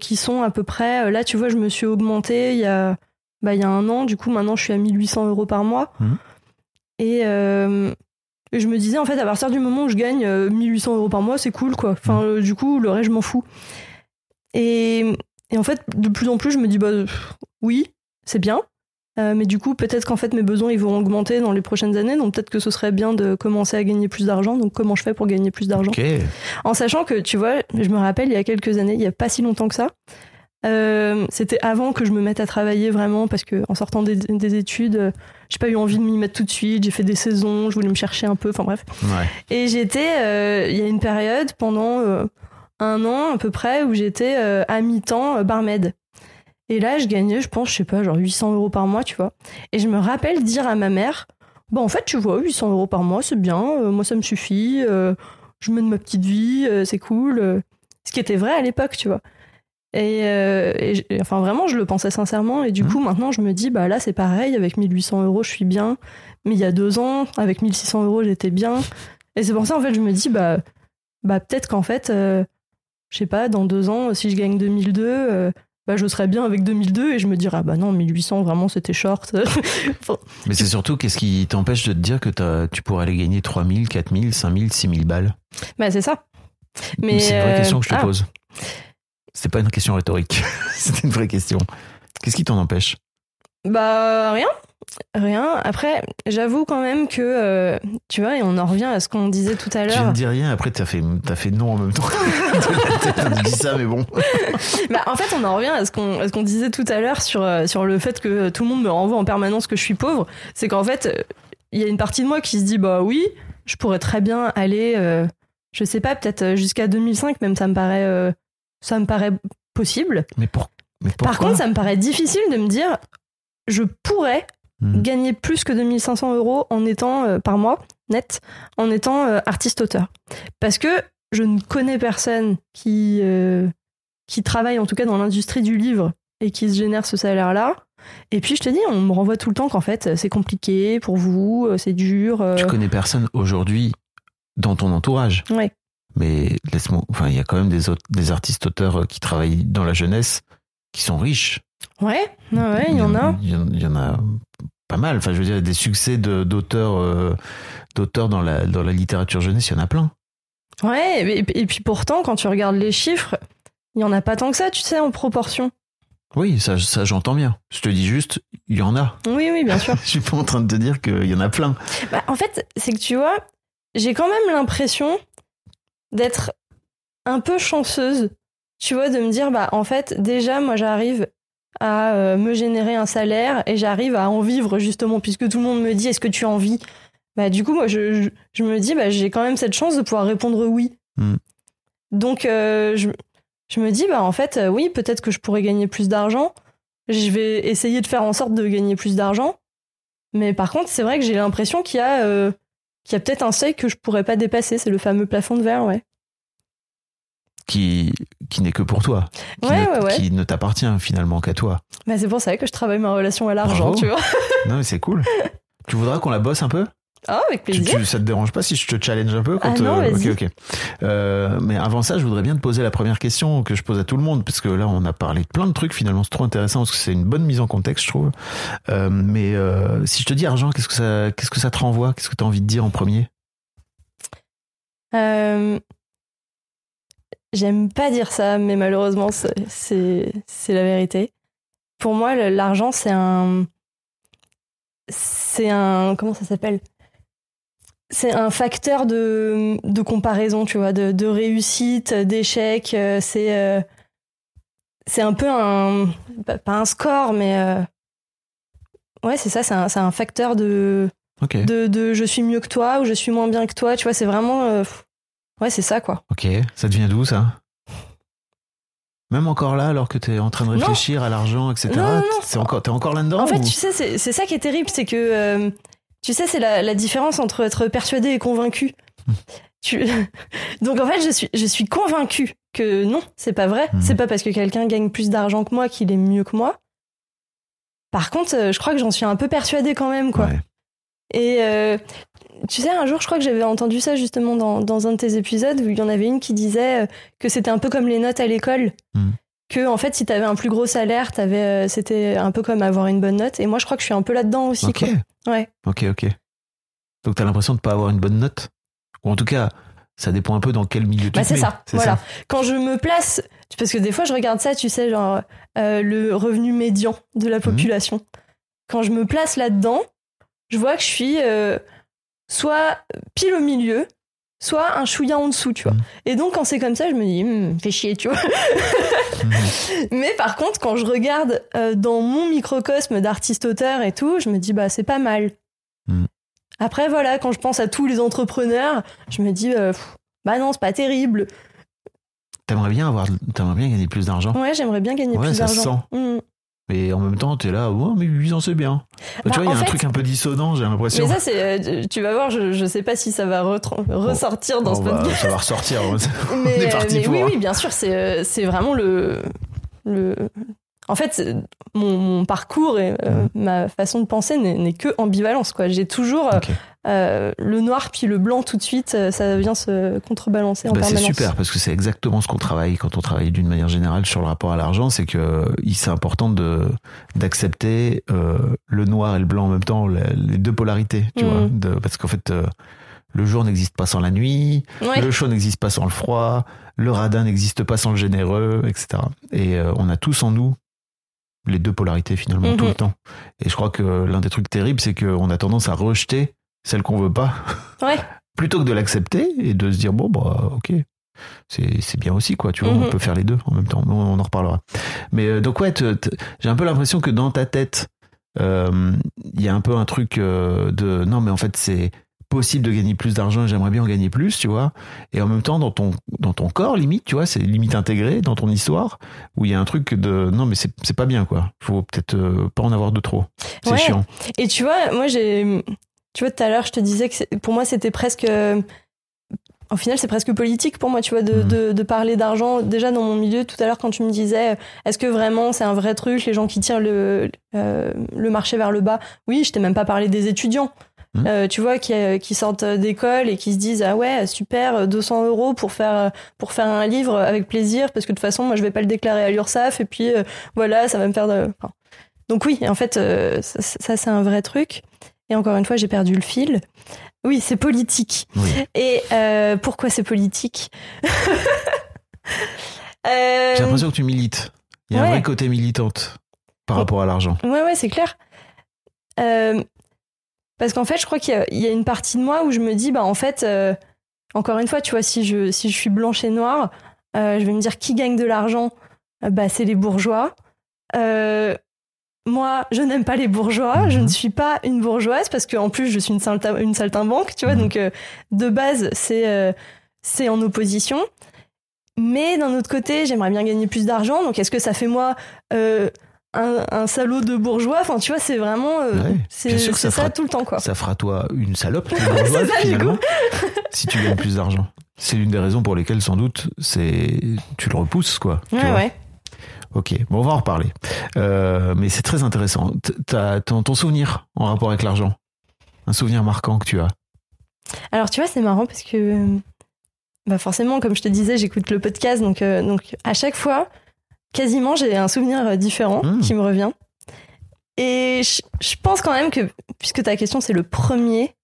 qui sont à peu près, là, tu vois, je me suis augmentée il y a, bah, il y a un an, du coup, maintenant, je suis à 1800 euros par mois. Mhm. Et euh, je me disais, en fait, à partir du moment où je gagne euh, 1800 euros par mois, c'est cool, quoi. Enfin, euh, du coup, le reste, je m'en fous. Et, et en fait, de plus en plus, je me dis, bah, pff, oui, c'est bien. Euh, mais du coup, peut-être qu'en fait, mes besoins, ils vont augmenter dans les prochaines années. Donc, peut-être que ce serait bien de commencer à gagner plus d'argent. Donc, comment je fais pour gagner plus d'argent? En sachant que, tu vois, je me rappelle, il y a quelques années, il y a pas si longtemps que ça, euh, c'était avant que je me mette à travailler vraiment, parce que en sortant des, des études, euh, j'ai pas eu envie de m'y mettre tout de suite. J'ai fait des saisons, je voulais me chercher un peu, enfin bref. Ouais. Et j'étais, euh, il y a une période pendant un an à peu près où j'étais à mi-temps barmaid. Et là, je gagnais, je pense, je sais pas, genre 800 euros par mois, tu vois. Et je me rappelle dire à ma mère, bah en fait, tu vois, 800 euros par mois, c'est bien, moi ça me suffit, je mène ma petite vie, c'est cool. Ce qui était vrai à l'époque, tu vois. Et, euh, et enfin, vraiment, je le pensais sincèrement. Et du Mhm. coup, maintenant, je me dis, bah là, c'est pareil, avec 1800 euros, je suis bien. Mais il y a deux ans, avec 1600 euros, j'étais bien. Et c'est pour ça, en fait, je me dis, bah, bah peut-être qu'en fait, euh, je sais pas, dans deux ans, si je gagne 2002, euh, bah, je serais bien avec 2002 et je me dirais, ah bah non, 1800, vraiment, c'était short. Enfin, Mais c'est surtout qu'est-ce qui t'empêche de te dire que tu pourrais aller gagner 3000, 4000, 5000, 6000 balles? Bah, c'est ça. Mais, C'est une vraie euh, question que je te ah, pose. C'est pas une question rhétorique. C'était une vraie question. Qu'est-ce qui t'en empêche? Bah, rien. rien. Après, j'avoue quand même que, euh, tu vois, et on en revient à ce qu'on disait tout à l'heure. ne dis rien, après t'as fait, t'as fait non en même temps. tu dis ça, mais bon. Bah, en fait, on en revient à ce qu'on à ce qu'on disait tout à l'heure sur, euh, sur le fait que tout le monde me renvoie en permanence que je suis pauvre. C'est qu'en fait, euh, il y a une partie de moi qui se dit bah oui, je pourrais très bien aller, euh, je sais pas, peut-être jusqu'à 2005, même ça me paraît, euh, ça me paraît possible. Mais, pour, mais pourquoi Par contre, ça me paraît difficile de me dire je pourrais Hmm. gagner plus que 2500 euros en étant euh, par mois net, en étant euh, artiste-auteur. Parce que je ne connais personne qui, euh, qui travaille en tout cas dans l'industrie du livre et qui se génère ce salaire-là. Et puis je te dis, on me renvoie tout le temps qu'en fait c'est compliqué pour vous, c'est dur. Tu connais personne aujourd'hui dans ton entourage. Ouais. Mais laisse-moi. Enfin, il y a quand même des, aut- des artistes auteurs euh, qui travaillent dans la jeunesse qui sont riches. Ouais, il y en a. Il y en, il y en a pas mal. Enfin, je veux dire, des succès de- d'auteurs euh, d'auteurs dans la, dans la littérature jeunesse, il y en a plein. Ouais, et, et puis pourtant, quand tu regardes les chiffres, il y en a pas tant que ça, tu sais, en proportion. Oui, ça, ça j'entends bien. Je te dis juste, il y en a. Oui, oui, bien sûr. Je suis pas en train de te dire qu'il y en a plein. Bah, en fait, c'est que tu vois, j'ai quand même l'impression d'être un peu chanceuse, tu vois, de me dire, bah, en fait, déjà, moi, j'arrive à euh, me générer un salaire et j'arrive à en vivre, justement, puisque tout le monde me dit, est-ce que tu en vis Bah, du coup, moi, je, je, je me dis, bah, j'ai quand même cette chance de pouvoir répondre oui. Mm. Donc, euh, je, je me dis, bah, en fait, euh, oui, peut-être que je pourrais gagner plus d'argent. Je vais essayer de faire en sorte de gagner plus d'argent. Mais par contre, c'est vrai que j'ai l'impression qu'il y a, qu'il y a peut-être un seuil que je pourrais pas dépasser. C'est le fameux plafond de verre, ouais. Qui, qui n'est que pour toi. Qui Ouais, ne, ouais, ouais. Qui ne t'appartient finalement qu'à toi. Bah, c'est pour ça que je travaille ma relation à l'argent, tu vois. Non, mais c'est cool. tu voudras qu'on la bosse un peu? Ah, avec tu, plaisir. tu- Ça te dérange pas si je te challenge un peu quand, Ah non, euh, vas-y. Ok, ok. Euh, mais avant ça, je voudrais bien te poser la première question que je pose à tout le monde, parce que là, on a parlé de plein de trucs. Finalement, c'est trop intéressant parce que c'est une bonne mise en contexte, je trouve. Euh, mais euh, si je te dis argent, qu'est-ce que ça, qu'est-ce que ça te renvoie? Qu'est-ce que tu as envie de dire en premier? Euh, J'aime pas dire ça, mais malheureusement, c'est- c'est la vérité. Pour moi, l'argent, c'est un. C'est un. Comment ça s'appelle? C'est un facteur de, de comparaison, tu vois, de, de réussite, d'échec. euh, C'est. euh, C'est un peu un. Pas un score, mais. euh, Ouais, c'est ça, c'est un, c'est un facteur de, Ok. de, de je suis mieux que toi ou je suis moins bien que toi. Tu vois, c'est vraiment. euh, Ouais, c'est ça, quoi. Ok. Ça devient d'où ça? Même encore là, alors que tu es en train de Non. réfléchir à l'argent, etc. Non, non, non. C'est encore, t'es encore là-dedans En fait, ou- tu sais, c'est c'est ça qui est terrible, c'est que tu sais, c'est la, la différence entre être persuadé et convaincu. Tu... Donc en fait, je suis, je suis convaincue que non, c'est pas vrai. Mhm. C'est pas parce que quelqu'un gagne plus d'argent que moi qu'il est mieux que moi. Par contre, euh, je crois que j'en suis un peu persuadée quand même, quoi. Ouais. Et euh, tu sais, un jour, je crois que j'avais entendu ça justement dans, dans un de tes épisodes où il y en avait une qui disait euh, que c'était un peu comme les notes à l'école. Mhm. Que en fait, si t'avais un plus gros salaire, t'avais, euh, c'était un peu comme avoir une bonne note. Et moi, je crois que je suis un peu là-dedans aussi. Ok. Quoi. Ouais. Ok, ok. Donc t'as l'impression de pas avoir une bonne note? Ou en tout cas, ça dépend un peu dans quel milieu tu Bah, te c'est mets. ça. Voilà. Quand je me place, parce que des fois, je regarde ça, tu sais, genre euh, le revenu médian de Mhm. la population. Quand je me place là-dedans, je vois que je suis euh, soit pile au milieu, soit un chouïa en dessous, tu vois. Mhm. Et donc, quand c'est comme ça, je me dis, Hum, fais chier, tu vois. Mhm. Mais par contre, quand je regarde euh, dans mon microcosme d'artiste-auteur et tout, je me dis, bah, c'est pas mal. Mm. Après, voilà, quand je pense à tous les entrepreneurs, je me dis, euh, pff, bah non, c'est pas terrible. T'aimerais bien avoir, t'aimerais bien gagner plus d'argent. Ouais, j'aimerais bien gagner Ouais, plus ça se d'argent. Mm. Mais en même temps, t'es là, ouais, mais 800 c'est bien. Bah, tu vois, il y a un truc un peu dissonant, j'ai l'impression. Mais ça, c'est, euh, tu vas voir, je, je sais pas si ça va ressortir dans ce bah, podcast. ça va ressortir. mais, on est euh, parti mais pour. oui, hein. oui, bien sûr, c'est, euh, c'est vraiment le, le. En fait, mon, mon parcours et euh, Mhm. ma façon de penser n'est, que ambivalence. Quoi. J'ai toujours. Euh, le noir puis le blanc tout de suite. euh, Ça vient se contrebalancer en Bah, c'est super parce que c'est exactement ce qu'on travaille quand on travaille d'une manière générale sur le rapport à l'argent, c'est que c'est important de d'accepter euh, le noir et le blanc en même temps, les deux polarités, tu Mhm. vois, de, parce qu'en fait euh, le jour n'existe pas sans la nuit, Ouais. le chaud n'existe pas sans le froid, le radin n'existe pas sans le généreux, etc. Et euh, on a tous en nous les deux polarités finalement tout Mhm. le temps. Et je crois que l'un des trucs terribles, c'est qu'on a tendance à rejeter celle qu'on veut pas, Ouais. plutôt que de l'accepter et de se dire bon bah ok, c'est bien aussi quoi. Tu vois, Mhm. on peut faire les deux en même temps. On en reparlera. Mais euh, donc ouais, j'ai un peu l'impression que dans ta tête, euh, il y a un peu un truc euh, de non mais en fait c'est possible de gagner plus d'argent j'aimerais bien en gagner plus, tu vois. Et en même temps, dans ton, dans ton corps, limite, tu vois, c'est limite intégré dans ton histoire, où il y a un truc de non, mais c'est c'est pas bien, quoi. Faut peut-être pas en avoir de trop. C'est Ouais. chiant. Et tu vois, moi j'ai. Tu vois, tout à l'heure, je te disais que pour moi, c'était presque. En final, c'est presque politique pour moi, tu vois, de, Mhm. de, de parler d'argent. Déjà, dans mon milieu, tout à l'heure, quand tu me disais, est-ce que vraiment c'est un vrai truc, les gens qui tirent le, euh, le marché vers le bas? Oui, je t'ai même pas parlé des étudiants. Mhm. Euh, tu vois, qui, euh, qui sortent d'école et qui se disent Ah ouais, super, 200 euros pour faire, pour faire un livre avec plaisir, parce que de toute façon, moi, je vais pas le déclarer à l'URSSAF, et puis euh, voilà, ça va me faire de. enfin, donc oui, en fait, euh, ça, ça, c'est un vrai truc. Et encore une fois, j'ai perdu le fil. Oui, c'est politique. Oui. Et euh, pourquoi c'est politique? Euh, J'ai l'impression que tu milites. Il y a un ouais. vrai côté militante par rapport à l'argent. Ouais, ouais, c'est clair. Euh, parce qu'en fait, je crois qu'il y, a- il y a une partie de moi où je me dis, bah en fait, encore une fois, tu vois, si je, si je suis blanche et noire, je vais me dire qui gagne de l'argent? Bah, c'est les bourgeois. Euh, moi, je n'aime pas les bourgeois. Je Mhm. ne suis pas une bourgeoise parce qu'en plus, je suis une, salta- une saltimbanque, tu vois. Mhm. Donc, euh, de base, c'est euh, c'est en opposition. Mais d'un autre côté, j'aimerais bien gagner plus d'argent. Donc, est-ce que ça fait moi euh, un, un salaud de bourgeois? Enfin, tu vois, c'est vraiment. Ouais, c'est ça ça, fera- tout le temps, quoi. Ça fera toi une salope, une bourgeoise, ça, finalement, si tu gagnes plus d'argent. C'est l'une des raisons pour lesquelles, sans doute, c'est tu le repousses, quoi. Ouais, ouais. Ok, bon, on va en reparler. Euh, mais c'est très intéressant. T'as ton, ton souvenir en rapport avec l'argent? Un souvenir marquant que tu as? Alors, tu vois, c'est marrant parce que. Bah forcément, comme je te disais, j'écoute le podcast. Donc, euh, donc, à chaque fois, quasiment, j'ai un souvenir euh, différent Mm. qui me revient. Et je, je pense quand même que, puisque ta question, c'est le premier,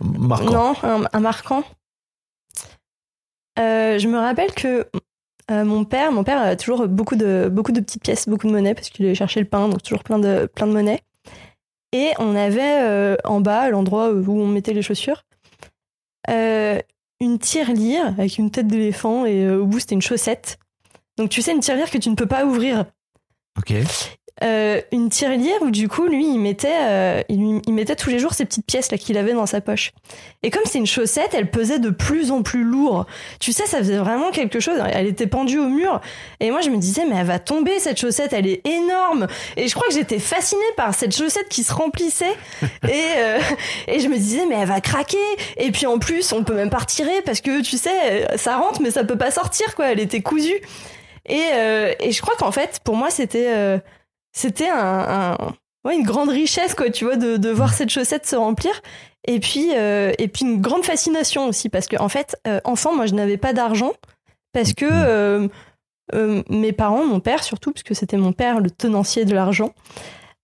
Marquant. Non, un, un marquant. Euh, je me rappelle que euh, mon père, mon père a toujours beaucoup de, beaucoup de petites pièces, beaucoup de monnaie, parce qu'il allait chercher le pain, donc toujours plein de, plein de monnaie. Et on avait euh, en bas, à l'endroit où on mettait les chaussures, euh, une tirelire avec une tête d'éléphant et euh, au bout c'était une chaussette. Donc tu sais, une tirelire que tu ne peux pas ouvrir. Euh, une tirelire où du coup lui il mettait euh, il, il mettait tous les jours ces petites pièces là qu'il avait dans sa poche. Et comme c'est une chaussette elle pesait de plus en plus lourd. Tu sais ça faisait vraiment quelque chose. Elle était pendue au mur. Et moi je me disais mais elle va tomber cette chaussette. Elle est énorme. Et je crois que j'étais fascinée par cette chaussette qui se remplissait. Et euh, et je me disais mais elle va craquer. Et puis en plus on peut même pas retirer parce que tu sais ça rentre mais ça peut pas sortir quoi. Elle était cousue. Et, euh, et je crois qu'en fait, pour moi, c'était euh, c'était un, un- ouais, une grande richesse, quoi, tu vois, de, de voir cette chaussette se remplir. Et puis, euh, et puis une grande fascination aussi, parce que en fait, euh, enfant, moi, je n'avais pas d'argent, parce que euh, euh, mes parents, mon père surtout, parce que c'était mon père le tenancier de l'argent,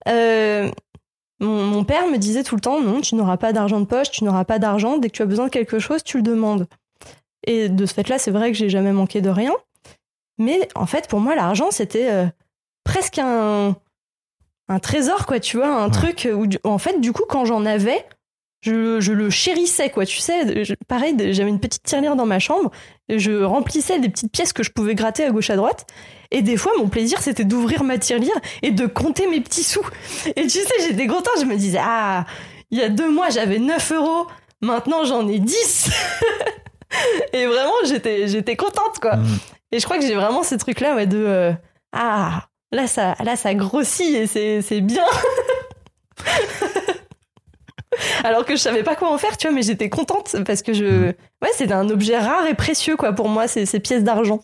mon, mon père me disait tout le temps, non, tu n'auras pas d'argent de poche, tu n'auras pas d'argent, dès que tu as besoin de quelque chose, tu le demandes. Et de ce fait-là, c'est vrai que j'ai jamais manqué de rien. Mais en fait, pour moi, l'argent, c'était presque un, un trésor, quoi, tu vois, un Ouais. truc où, en fait, du coup, quand j'en avais, je, je le chérissais, quoi, tu sais. je- pareil, j'avais une petite tirelire dans ma chambre, et je remplissais des petites pièces que je pouvais gratter à gauche à droite. Et des fois, mon plaisir, c'était d'ouvrir ma tirelire et de compter mes petits sous. Et tu sais, j'étais contente, je me disais, ah, il y a deux mois, j'avais 9 euros, maintenant j'en ai 10. et vraiment, j'étais, j'étais contente, quoi. Mm. Et je crois que j'ai vraiment ce truc-là, ouais, de euh, ah, là ça, là ça grossit et c'est, c'est bien. Alors que je savais pas quoi en faire, tu vois, mais j'étais contente parce que je, ouais, c'était un objet rare et précieux, quoi, pour moi, ces, ces pièces d'argent.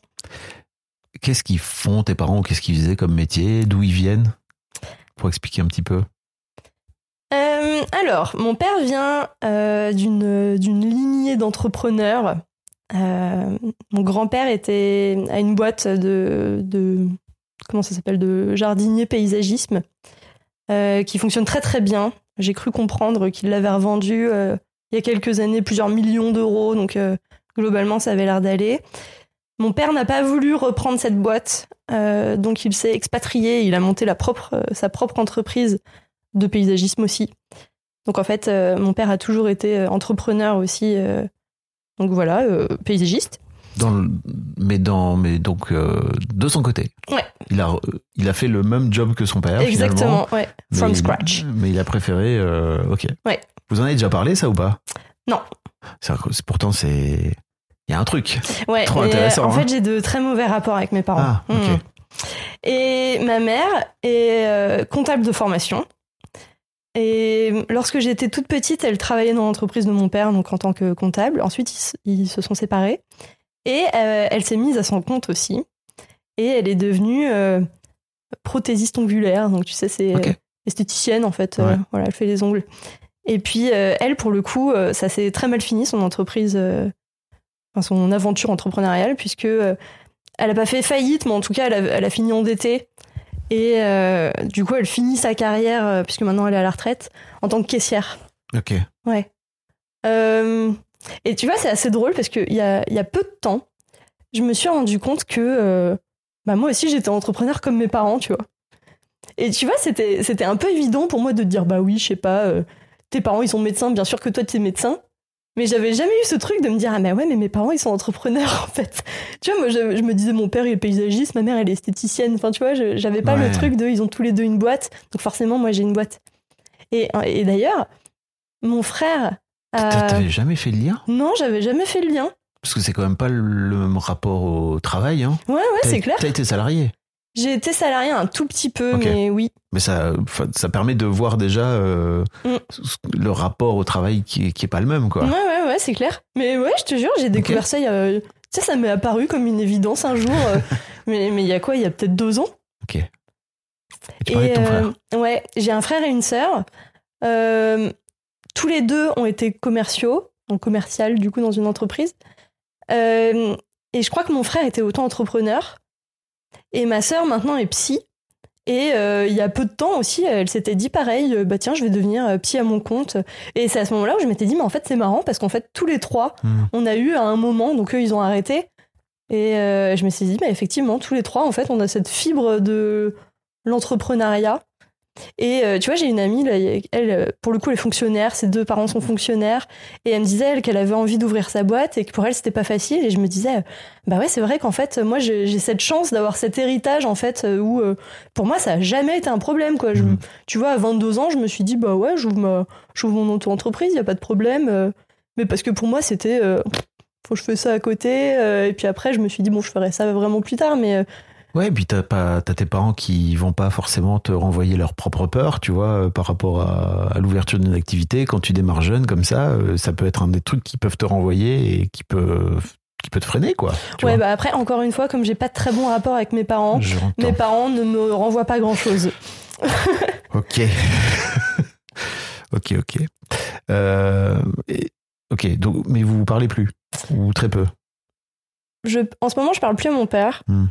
Qu'est-ce qu'ils font tes parents Qu'est-ce qu'ils faisaient comme métier? D'où ils viennent? Pour expliquer un petit peu. Euh, alors, mon père vient euh, d'une, d'une lignée d'entrepreneurs. Euh, mon grand-père était à une boîte de, de comment ça s'appelle de jardinier paysagisme euh, qui fonctionne très très bien. J'ai cru comprendre qu'il l'avait revendu euh, il y a quelques années plusieurs millions d'euros, donc euh, globalement ça avait l'air d'aller. Mon père n'a pas voulu reprendre cette boîte, donc il s'est expatrié. Il a monté sa propre entreprise de paysagisme aussi. Donc en fait, mon père a toujours été entrepreneur aussi. donc voilà, paysagiste. Dans le- mais dans, mais donc euh, de son côté. Ouais. Il a, il a fait le même job que son père. Exactement, ouais. From il- scratch. Mais il a préféré. euh, ok. Ouais. Vous en avez déjà parlé ça ou pas? Non. Pourtant c'est. Il y a un truc. Ouais, Trop intéressant, En hein. fait, j'ai de très mauvais rapports avec mes parents. Ah. Hmm. Et ma mère est euh, comptable de formation. Et lorsque j'étais toute petite, elle travaillait dans l'entreprise de mon père, donc en tant que comptable. Ensuite, ils se sont séparés. Et euh, elle s'est mise à son compte aussi. Et elle est devenue euh, prothésiste ongulaire. Donc, tu sais, c'est euh, esthéticienne, en fait. Euh, Ouais. voilà, elle fait les ongles. Et puis, elle, pour le coup, ça s'est très mal fini, son entreprise, enfin, son aventure entrepreneuriale, puisque elle a pas fait faillite, mais en tout cas, elle a, elle a fini endettée. Et euh, du coup, elle finit sa carrière, euh, puisque maintenant elle est à la retraite, en tant que caissière. Ok. Ouais. Euh, et tu vois, c'est assez drôle parce qu'il y a, y a peu de temps, je me suis rendu compte que euh, bah, moi aussi j'étais entrepreneur comme mes parents, tu vois. Et tu vois, c'était, c'était un peu évident pour moi de dire bah oui, je sais pas, euh, tes parents ils sont médecins, bien sûr que toi tu es médecin. Mais j'avais jamais eu ce truc de me dire ah mais ouais mais mes parents ils sont entrepreneurs en fait. Tu vois moi je, je me disais mon père il est paysagiste, ma mère elle est esthéticienne. Enfin tu vois je- j'avais pas Ouais. le truc de ils ont tous les deux une boîte donc forcément moi j'ai une boîte. Et, et d'ailleurs mon frère T'avais jamais fait le lien? Non j'avais jamais fait le lien. Parce que c'est quand même pas le même rapport au travail. Hein. Ouais ouais c'est clair. T'as été salarié. J'ai été salarié un tout petit peu mais oui. Mais ça, ça permet de voir déjà euh, Mm. le rapport au travail qui qui est pas le même, quoi. Ouais ouais ouais c'est clair. Mais ouais je te jure j'ai découvert ça il y a tu sais ça m'est apparu comme une évidence un jour. euh, mais mais il y a quoi il y a peut-être deux ans. Ok. Et tu de ton frère. euh, ouais, j'ai un frère et une sœur. Euh, tous les deux ont été commerciaux, donc commercial du coup dans une entreprise. Euh, et je crois que mon frère était auto-entrepreneur. Et ma sœur maintenant est psy. Et euh, il y a peu de temps aussi, elle s'était dit pareil, euh, bah tiens, je vais devenir psy à mon compte. Et c'est à ce moment-là où je m'étais dit, mais en fait c'est marrant parce qu'en fait tous les trois, Hmm. on a eu à un moment, donc eux ils ont arrêté. Et euh, je me suis dit, bah effectivement, tous les trois, en fait, on a cette fibre de l'entrepreneuriat. Et euh, tu vois, j'ai une amie, là, elle, euh, pour le coup, elle est fonctionnaire, ses deux parents sont fonctionnaires, et elle me disait, elle, qu'elle avait envie d'ouvrir sa boîte et que pour elle, c'était pas facile. Et je me disais, euh, bah ouais, c'est vrai qu'en fait, moi, j'ai cette chance d'avoir cet héritage, en fait, où pour moi, ça a jamais été un problème, quoi. Je- Mhm. Tu vois, à 22 ans, je me suis dit, bah ouais, j'ouvre mon auto-entreprise, y a pas de problème. mais parce que pour moi, c'était, euh, faut que je fais ça à côté, et puis après, je me suis dit, bon, je ferai ça vraiment plus tard, mais Ouais, et puis t'as pas, t'as tes parents qui vont pas forcément te renvoyer leur propre peur, tu vois, euh, par rapport à, à l'ouverture d'une activité. Quand tu démarres jeune comme ça, euh, ça peut être un des trucs qui peuvent te renvoyer et qui peut, qui peut te freiner, quoi. ouais, bah après, encore une fois, comme j'ai pas de très bon rapport avec mes parents, mes parents ne me renvoient pas grand chose. Ok. ok, ok. Euh, et- ok, donc, mais vous vous parlez plus ou très peu? Je, en ce moment, je parle plus à mon père. Hmm.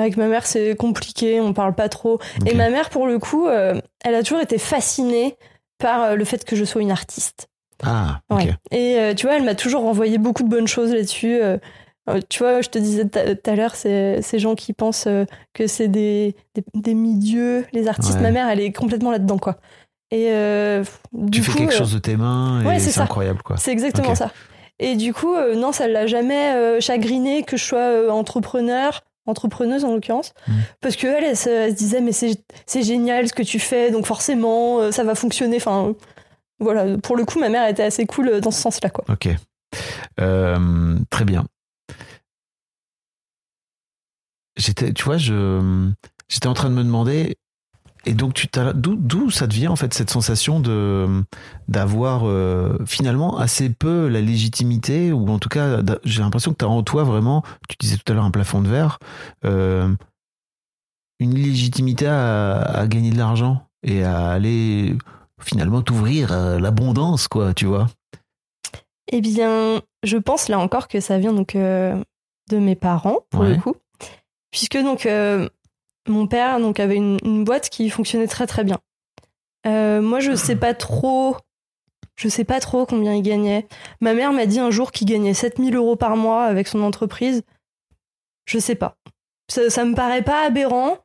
Avec ma mère, c'est compliqué, on parle pas trop. Et ma mère, pour le coup, euh, elle a toujours été fascinée par euh, le fait que je sois une artiste. Ah, ok. Ouais. Et euh, tu vois, elle m'a toujours renvoyé beaucoup de bonnes choses là-dessus. euh, tu vois, je te disais tout à l'heure, c'est ces gens qui pensent que c'est des, des, des mi-dieux, les artistes. Ouais. Ma mère, elle est complètement là-dedans, quoi. Et du Tu fais coup, quelque euh, chose de tes mains ouais, c'est incroyable, quoi. C'est exactement ça. Et du coup, non, ça l'a jamais chagriné que je sois entrepreneur, entrepreneuse en l'occurrence, Mhm. parce que elle, elle, se, elle se disait mais c'est c'est génial ce que tu fais, donc forcément euh, ça va fonctionner. Enfin, voilà. Pour le coup, ma mère était assez cool euh, dans ce sens-là, quoi. Ok. Euh, très bien. J'étais, tu vois, je, j'étais en train de me demander, et donc tu t'as, d'où, d'où ça te vient en fait cette sensation de, d'avoir euh, finalement assez peu la légitimité, ou en tout cas, j'ai l'impression que tu as en toi vraiment, tu disais tout à l'heure un plafond de verre, euh, une légitimité à, à gagner de l'argent et à aller finalement t'ouvrir à l'abondance, quoi, tu vois. Eh bien, je pense là encore que ça vient donc euh, de mes parents pour Ouais. le coup, puisque donc euh, mon père donc avait une, une boîte qui fonctionnait très très bien. Euh, moi, je sais pas trop, je sais pas trop combien il gagnait. Ma mère m'a dit un jour qu'il gagnait 7000 euros par mois avec son entreprise. Je sais pas. Ça, ça me paraît pas aberrant,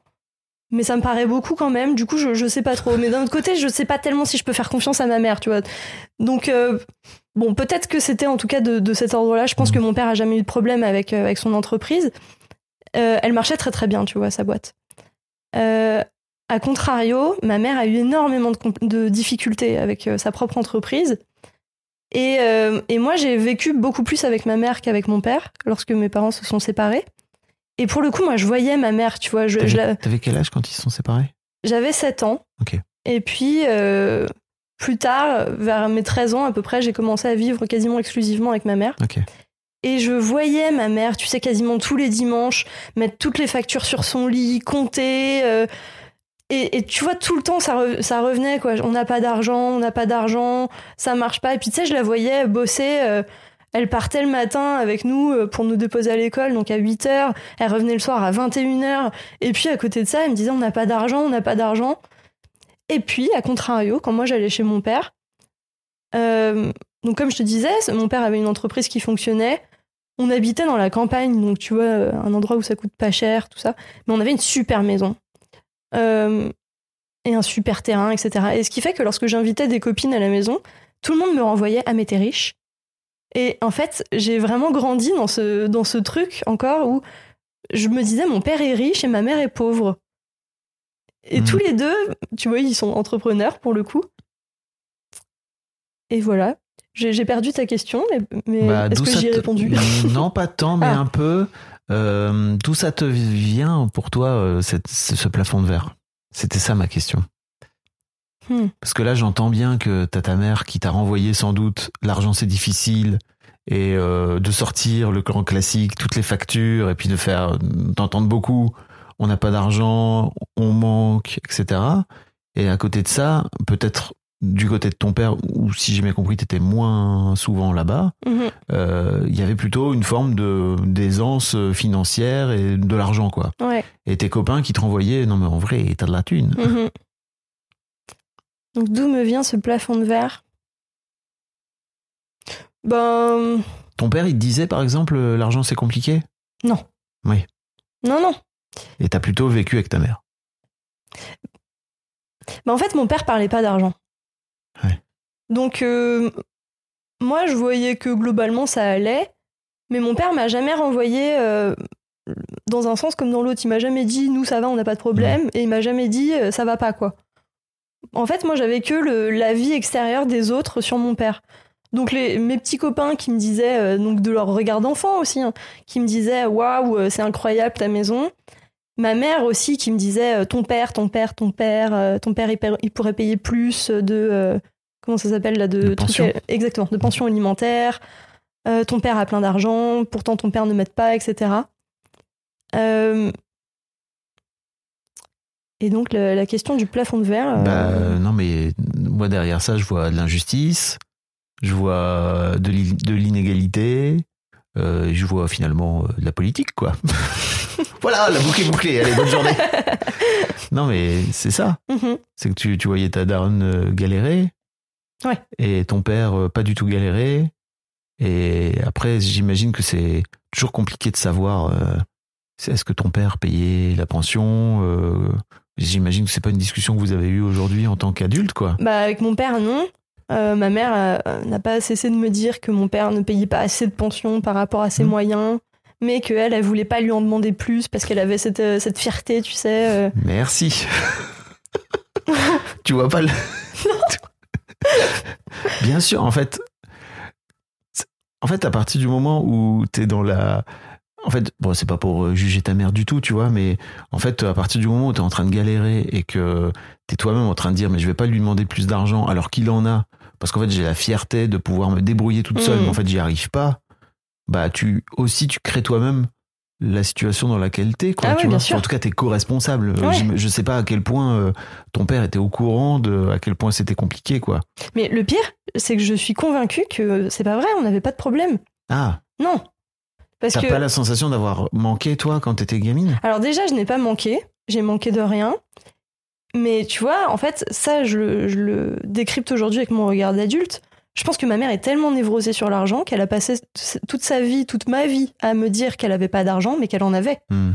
mais ça me paraît beaucoup quand même. Du coup, je, je sais pas trop. Mais d'un autre côté, je sais pas tellement si je peux faire confiance à ma mère, tu vois. Donc, euh, bon, peut-être que c'était en tout cas de, de cet ordre-là. Je pense que mon père a jamais eu de problème avec, euh, avec son entreprise. Euh, elle marchait très très bien, tu vois, sa boîte. Euh, a contrario, ma mère a eu énormément de, difficultés avec euh, sa propre entreprise. Et, euh, et moi, j'ai vécu beaucoup plus avec ma mère qu'avec mon père lorsque mes parents se sont séparés. Et pour le coup, moi, je voyais ma mère, tu vois. je- je la- T'avais quel âge quand ils se sont séparés? J'avais 7 ans. Ok. Et puis, euh, plus tard, vers mes 13 ans à peu près, j'ai commencé à vivre quasiment exclusivement avec ma mère. Et je voyais ma mère, tu sais, quasiment tous les dimanches, mettre toutes les factures sur son lit, compter. euh, et, tu vois, tout le temps, ça, ça revenait, quoi. On n'a pas d'argent, on n'a pas d'argent, ça marche pas. Et puis, tu sais, je la voyais bosser. euh, elle partait le matin avec nous euh, pour nous déposer à l'école, donc à 8 h. Elle revenait le soir à 21 h. Et puis, à côté de ça, elle me disait on n'a pas d'argent, on n'a pas d'argent. Et puis, à contrario, quand moi j'allais chez mon père, donc comme je te disais, mon père avait une entreprise qui fonctionnait. On habitait dans la campagne, donc tu vois, euh, un endroit où ça coûte pas cher, tout ça. Mais on avait une super maison. Euh, et un super terrain, etc. Et ce qui fait que lorsque j'invitais des copines à la maison, tout le monde me renvoyait Ah, mais t'es riche. Et en fait, j'ai vraiment grandi dans ce, dans ce truc encore où je me disais Mon père est riche et ma mère est pauvre. Et Mhm. tous les deux, tu vois, ils sont entrepreneurs pour le coup. Et voilà. J'ai perdu ta question, mais, mais Bah, est-ce que j'y ai te- répondu Non, pas tant, mais Ah. un peu. Euh, D'où ça te vient pour toi, euh, cette- ce ce plafond de verre? C'était ça ma question. Hmm. Parce que là, j'entends bien que t'as ta mère qui t'a renvoyé sans doute l'argent c'est difficile et euh, de sortir le grand classique, toutes les factures et puis de faire d'entendre beaucoup. On n'a pas d'argent, on manque, etc. Et à côté de ça, peut-être du côté de ton père, ou si j'ai bien compris, t'étais moins souvent là-bas Mhm. euh, il y avait plutôt une forme de d'aisance financière et de l'argent quoi. Ouais. Et tes copains qui te renvoyaient non mais en vrai t'as de la thune. Mhm. Donc d'où me vient ce plafond de verre? Ben Ton père il te disait par exemple euh, l'argent c'est compliqué? Non. Oui. Non non. et t'as plutôt vécu avec ta mère? Ben, en fait mon père parlait pas d'argent. Donc euh, moi je voyais que globalement ça allait, mais mon père m'a jamais renvoyé euh, dans un sens comme dans l'autre. Il m'a jamais dit nous ça va on n'a pas de problème et il m'a jamais dit euh, ça va pas quoi. En fait moi j'avais que le, la vie extérieure des autres sur mon père. Donc les, mes petits copains qui me disaient, euh, donc de leur regard d'enfant aussi, hein, qui me disaient waouh c'est incroyable ta maison. Ma mère aussi qui me disait ton père, ton père, ton père, ton père il, paie- il pourrait payer plus de comment ça s'appelle là de, pension. euh, exactement de pension alimentaire. Euh, ton père a plein d'argent, pourtant ton père ne m'aide pas, etc. Euh, et donc le- la question du plafond de verre. Bah non mais moi derrière ça je vois de l'injustice, je vois de l'i- de l'inégalité, euh, je vois finalement de la politique quoi. voilà la boucle est bouclée, allez bonne journée. non mais c'est ça. mhm. c'est que tu, tu voyais ta daronne galérer. Ouais. Et ton père euh, pas du tout galérer. Et après, j'imagine que c'est toujours compliqué de savoir euh, est-ce que ton père payait la pension. euh, j'imagine que c'est pas une discussion que vous avez eue aujourd'hui en tant qu'adulte, quoi. Bah, avec mon père, non. Euh, ma mère n'a pas cessé de me dire que mon père ne payait pas assez de pension par rapport à ses Mhm. moyens, mais qu'elle, elle voulait pas lui en demander plus parce qu'elle avait cette, cette fierté, tu sais. Merci. tu vois pas le. Bien sûr, en fait. En fait, à partir du moment où t'es dans la. En fait, bon, c'est pas pour euh, juger ta mère du tout, tu vois, mais en fait, à partir du moment où t'es en train de galérer et que t'es toi-même en train de dire, mais je vais pas lui demander plus d'argent alors qu'il en a, parce qu'en fait, j'ai la fierté de pouvoir me débrouiller toute seule, Mhm. mais en fait, j'y arrive pas, bah, tu, aussi, tu crées toi-même la situation dans laquelle t'es, quoi, Ah tu ouais, vois. bien sûr. En tout cas, t'es co-responsable. Euh, Ouais. Je sais pas à quel point euh, ton père était au courant de à quel point c'était compliqué, quoi. Mais le pire, c'est que je suis convaincue que c'est pas vrai, on n'avait pas de problème. Ah, Non. Parce t'as que. pas la sensation d'avoir manqué, toi, quand t'étais gamine? Alors déjà, je n'ai pas manqué, j'ai manqué de rien. Mais tu vois, en fait, ça, je, le- je le décrypte aujourd'hui avec mon regard d'adulte. Je pense que ma mère est tellement névrosée sur l'argent qu'elle a passé toute sa vie, toute ma vie, à me dire qu'elle avait pas d'argent, mais qu'elle en avait. Hmm.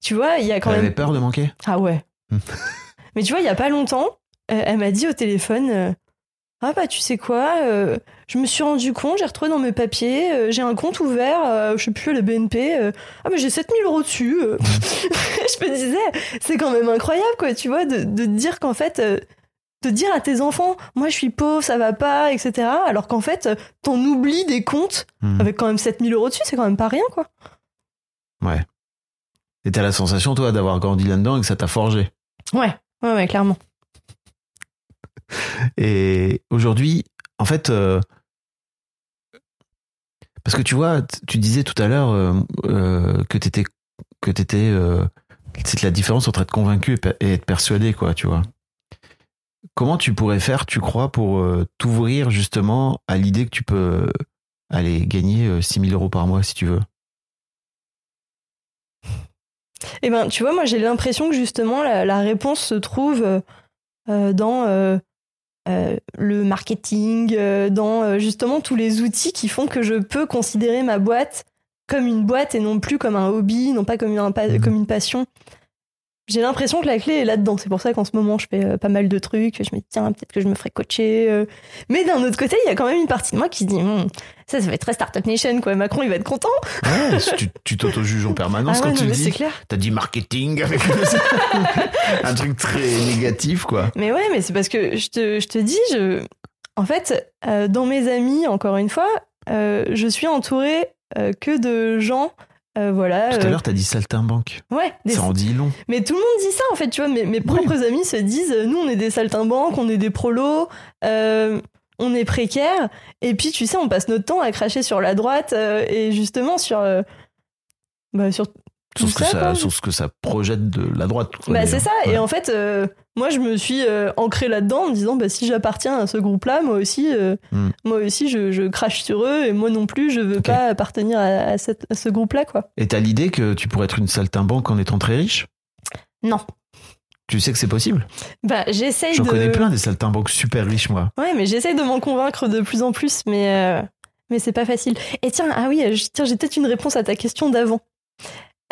Tu vois, il y a quand Elle même. avait peur de manquer? Ah ouais. Hmm. mais tu vois, il y a pas longtemps, euh, elle m'a dit au téléphone euh, Ah bah tu sais quoi, euh, je me suis rendu compte, j'ai retrouvé dans mes papiers, euh, j'ai un compte ouvert, euh, je sais plus, à la BNP. ah mais j'ai 7000 euros dessus. je me disais, c'est quand même incroyable quoi, tu vois, de, dire qu'en fait. De dire à tes enfants, moi je suis pauvre, ça va pas, etc. Alors qu'en fait, t'en oublies des comptes Hmm. avec quand même 7000 euros dessus, c'est quand même pas rien, quoi. Ouais. Et t'as la sensation, toi, d'avoir grandi là-dedans et que ça t'a forgé. Ouais, ouais, ouais, clairement. Et aujourd'hui, en fait, euh, parce que tu vois, tu disais tout à l'heure euh, euh, que t'étais, que t'étais, euh, c'est la différence entre être convaincu et être persuadé, quoi, tu vois. Comment tu pourrais faire, tu crois, pour euh, t'ouvrir justement à l'idée que tu peux euh, aller gagner euh, 6000 euros par mois si tu veux? Eh ben, tu vois, moi j'ai l'impression que justement la, la réponse se trouve euh, euh, dans euh, euh, le marketing, euh, dans euh, justement tous les outils qui font que je peux considérer ma boîte comme une boîte et non plus comme un hobby, non pas comme, un comme une passion. J'ai l'impression que la clé est là-dedans. C'est pour ça qu'en ce moment, je fais euh, pas mal de trucs. Je me dis, tiens, peut-être que je me ferais coacher. euh. Mais d'un autre côté, il y a quand même une partie de moi qui se dit, Hum, ça, ça va être très Startup Nation, quoi. Macron, il va être content. Ouais, tu, t'auto-juges en permanence Ah quand ouais, tu non, dis. clair. T'as dit marketing avec un truc très négatif, quoi. Mais ouais, mais c'est parce que je te, je te dis, je... en fait, euh, dans mes amis, encore une fois, euh, je suis entourée euh, que de gens, euh, voilà. Tout à euh, l'heure, t'as dit saltimbanque. ouais, des- Ça en dit long. mais tout le monde dit ça, en fait, tu vois. Mes, mes propres amis se disent, euh, nous, on est des saltimbanques, on est des prolos, euh, on est précaires. Et puis, tu sais, on passe notre temps à cracher sur la droite euh, et justement sur, bah, sur tout Sur ce, que ça. sur ce que ça projette de la droite. Bah, c'est ça. Ouais. Et en fait, moi, je me suis euh, ancrée là-dedans en me disant, bah, si j'appartiens à ce groupe-là, moi aussi, euh, Hmm. moi aussi, je, je crache sur eux et moi non plus, je veux pas appartenir à, à cette- à ce groupe-là, quoi. Et t'as l'idée que tu pourrais être une saltimbanque en étant très riche? Non. Tu sais que c'est possible? Bah, j'essaye J'en de. connais plein des saltimbanques super riches, moi. Ouais, mais j'essaye de m'en convaincre de plus en plus, mais, euh, mais c'est pas facile. Et tiens, ah oui, je- tiens, j'ai peut-être une réponse à ta question d'avant.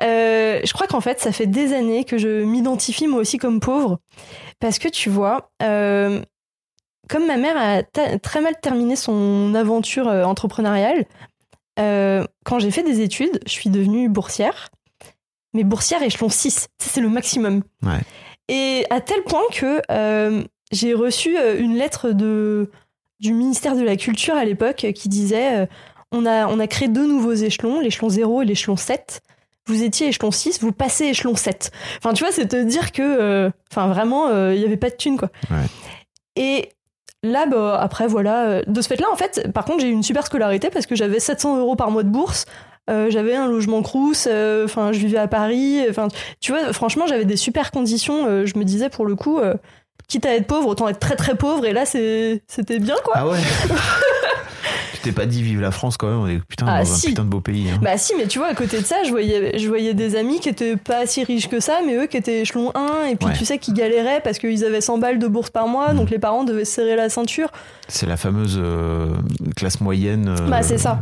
Euh, je crois qu'en fait, ça fait des années que je m'identifie moi aussi comme pauvre. Parce que tu vois, euh, comme ma mère a très mal terminé son aventure euh, entrepreneuriale, quand j'ai fait des études, je suis devenue boursière. Mais boursière échelon 6, Ça, c'est le maximum. Ouais. Et à tel point que j'ai reçu une lettre de, du ministère de la Culture à l'époque qui disait on, a, on a créé deux nouveaux échelons, l'échelon 0 et l'échelon 7. Vous étiez échelon 6, vous passez échelon 7. Enfin, tu vois, c'est te dire que, euh, enfin, vraiment, euh, il n'y avait pas de thune, quoi. Ouais. Et là, bah, après, voilà, euh, de ce fait-là, en fait, par contre, j'ai eu une super scolarité parce que j'avais 700 euros par mois de bourse. euh, j'avais un logement crous, euh, enfin je vivais à Paris, enfin tu vois franchement j'avais des super conditions. euh, je me disais pour le coup, euh, quitte à être pauvre, autant être très très pauvre. Et là c'était bien quoi. Ah ouais t'es pas dit vive la France quand même On est putain, Ah, dans si. un putain de beau pays. hein. Bah si, mais tu vois, à côté de ça, je voyais, je voyais des amis qui étaient pas si riches que ça, mais eux qui étaient échelon 1, et puis Ouais. tu sais, qui galéraient parce qu'ils avaient 100 balles de bourse par mois, Mm. donc les parents devaient se serrer la ceinture. C'est la fameuse euh, classe moyenne. euh, Bah c'est ça.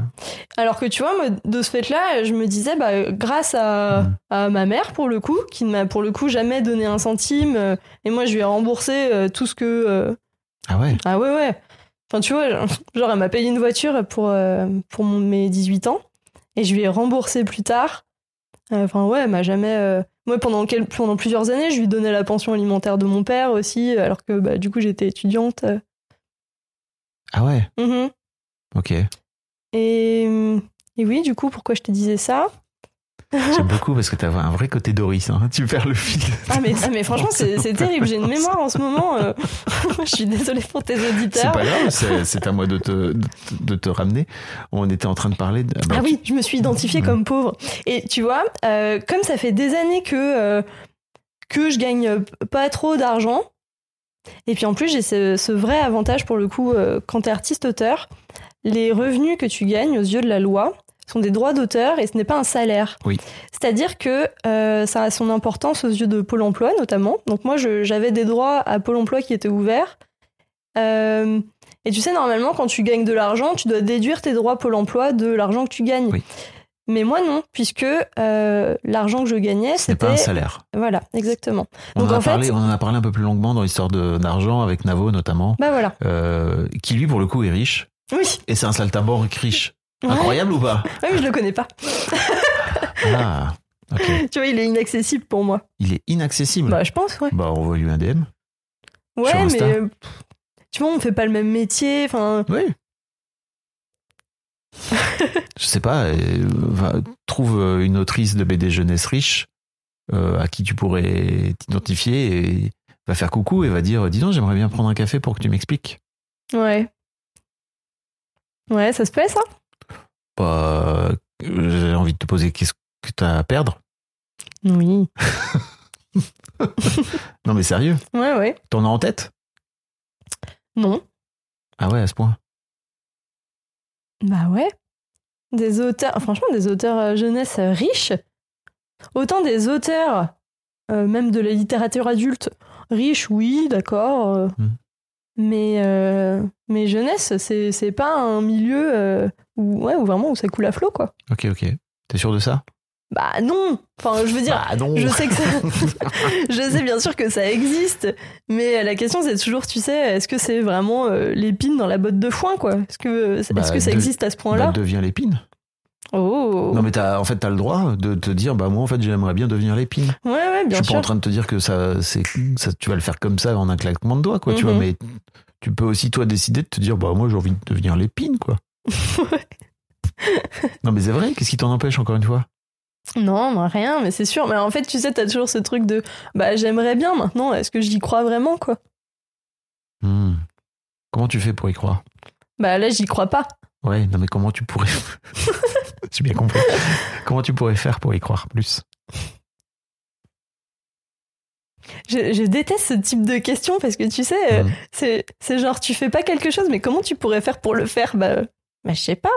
Alors que tu vois, moi, de ce fait-là, je me disais, bah, grâce à, Mm. à ma mère, pour le coup, qui ne m'a pour le coup jamais donné un centime, euh, et moi je lui ai remboursé euh, tout ce que... Ah ouais Ah ouais, ouais. Enfin, tu vois, genre, elle m'a payé une voiture pour, euh, pour mon- mes 18 ans et je lui ai remboursé plus tard. Euh, Enfin, ouais, elle m'a jamais. euh, Moi, pendant, quel- pendant plusieurs années, je lui donnais la pension alimentaire de mon père aussi, alors que bah, du coup, j'étais étudiante. Ah ouais? Mhm. Ok. Et, et oui, du coup, pourquoi je te disais ça? J'aime beaucoup parce que t'as un vrai côté Doris. hein. Tu perds le fil. ah mais, ah, mais franchement, c'est c'est terrible. J'ai une mémoire en ce moment. euh, je suis désolée pour tes C'est auditeurs. pas grave, c'est c'est à moi de te, de, te ramener. On était en train de parler de. bah, Ah oui, je me suis identifiée Mhm. comme pauvre. Et tu vois, euh, comme ça fait des années que, euh, que je gagne euh, pas trop d'argent, et puis en plus j'ai ce, ce vrai avantage pour le coup, quand t'es artiste-auteur, les revenus que tu gagnes aux yeux de la loi sont des droits d'auteur et ce n'est pas un salaire. Oui. C'est-à-dire que euh, ça a son importance aux yeux de Pôle Emploi notamment. Donc moi j'avais des droits à Pôle Emploi qui étaient ouverts. Euh, Et tu sais, normalement, quand tu gagnes de l'argent, tu dois déduire tes droits Pôle emploi de l'argent que tu gagnes. Oui. Mais moi, non, puisque euh, l'argent que je gagnais, Ce n'est pas un c'était. salaire. Voilà, exactement. On, Donc, en a fait- parlé, on en a parlé un peu plus longuement dans l'histoire d'argent avec Navo notamment, Bah voilà. qui lui pour le coup est riche. Oui. Et c'est un saltimbanque riche. Incroyable ou pas mais je le connais pas. Ah. Tu vois, il est inaccessible pour moi. Il est inaccessible. Bah, je pense, ouais. Bah, on voit lui un DM. Ouais, mais. Euh, Tu vois, on fait pas le même métier. Enfin, Oui. Je sais pas, euh, va- trouve euh, une autrice de BD jeunesse riche euh, à qui tu pourrais t'identifier et va faire coucou et va dire dis donc j'aimerais bien prendre un café pour que tu m'expliques. ouais. Ouais, ça se fait, ça? Bah, euh, j'ai envie de te poser qu'est-ce que t'as à perdre Oui. Non mais sérieux, Ouais, ouais. t'en as en tête? Non. Ah ouais à ce point. Bah ouais. Des auteurs, franchement, des auteurs euh, jeunesse euh, riches. Autant des auteurs, euh, même de la littérature adulte, riches, oui, d'accord. euh, Hmm. Mais, euh, mais jeunesse, c'est c'est pas un milieu euh, où, ouais, où vraiment où ça coule à flot, quoi. Ok ok. T'es sûr de ça? Bah non Enfin, je veux dire, Bah non. je sais que ça... je sais bien sûr que ça existe, mais la question c'est toujours, tu sais, est-ce que c'est vraiment euh, l'épine dans la botte de foin, quoi? Est-ce que, est-ce Bah, que ça de- existe à ce Bah, point-là deviens l'épine. Oh Non mais t'as en fait t'as le droit de te dire bah moi en fait j'aimerais bien devenir l'épine. Ouais, ouais, Je bien suis pas sûr. en train de te dire que ça, c'est, ça, tu vas le faire comme ça en un claquement de doigts, quoi, tu Mhm. vois, mais tu peux aussi, toi, décider de te dire, bah, moi, j'ai envie de devenir l'épine, quoi. non, mais c'est vrai, qu'est-ce qui t'en empêche, encore une fois? Non, non, rien, mais c'est sûr. Mais en fait, tu sais, t'as toujours ce truc de bah j'aimerais bien maintenant, est-ce que j'y crois vraiment, quoi? Hmm. Comment tu fais pour y croire? Bah là, j'y crois pas. Ouais, non, mais comment tu pourrais. J'ai bien compris. comment tu pourrais faire pour y croire plus? Je, je déteste ce type de questions parce que tu sais, euh, Mhm. c'est c'est genre tu fais pas quelque chose, mais comment tu pourrais faire pour le faire? Bah, bah je sais pas.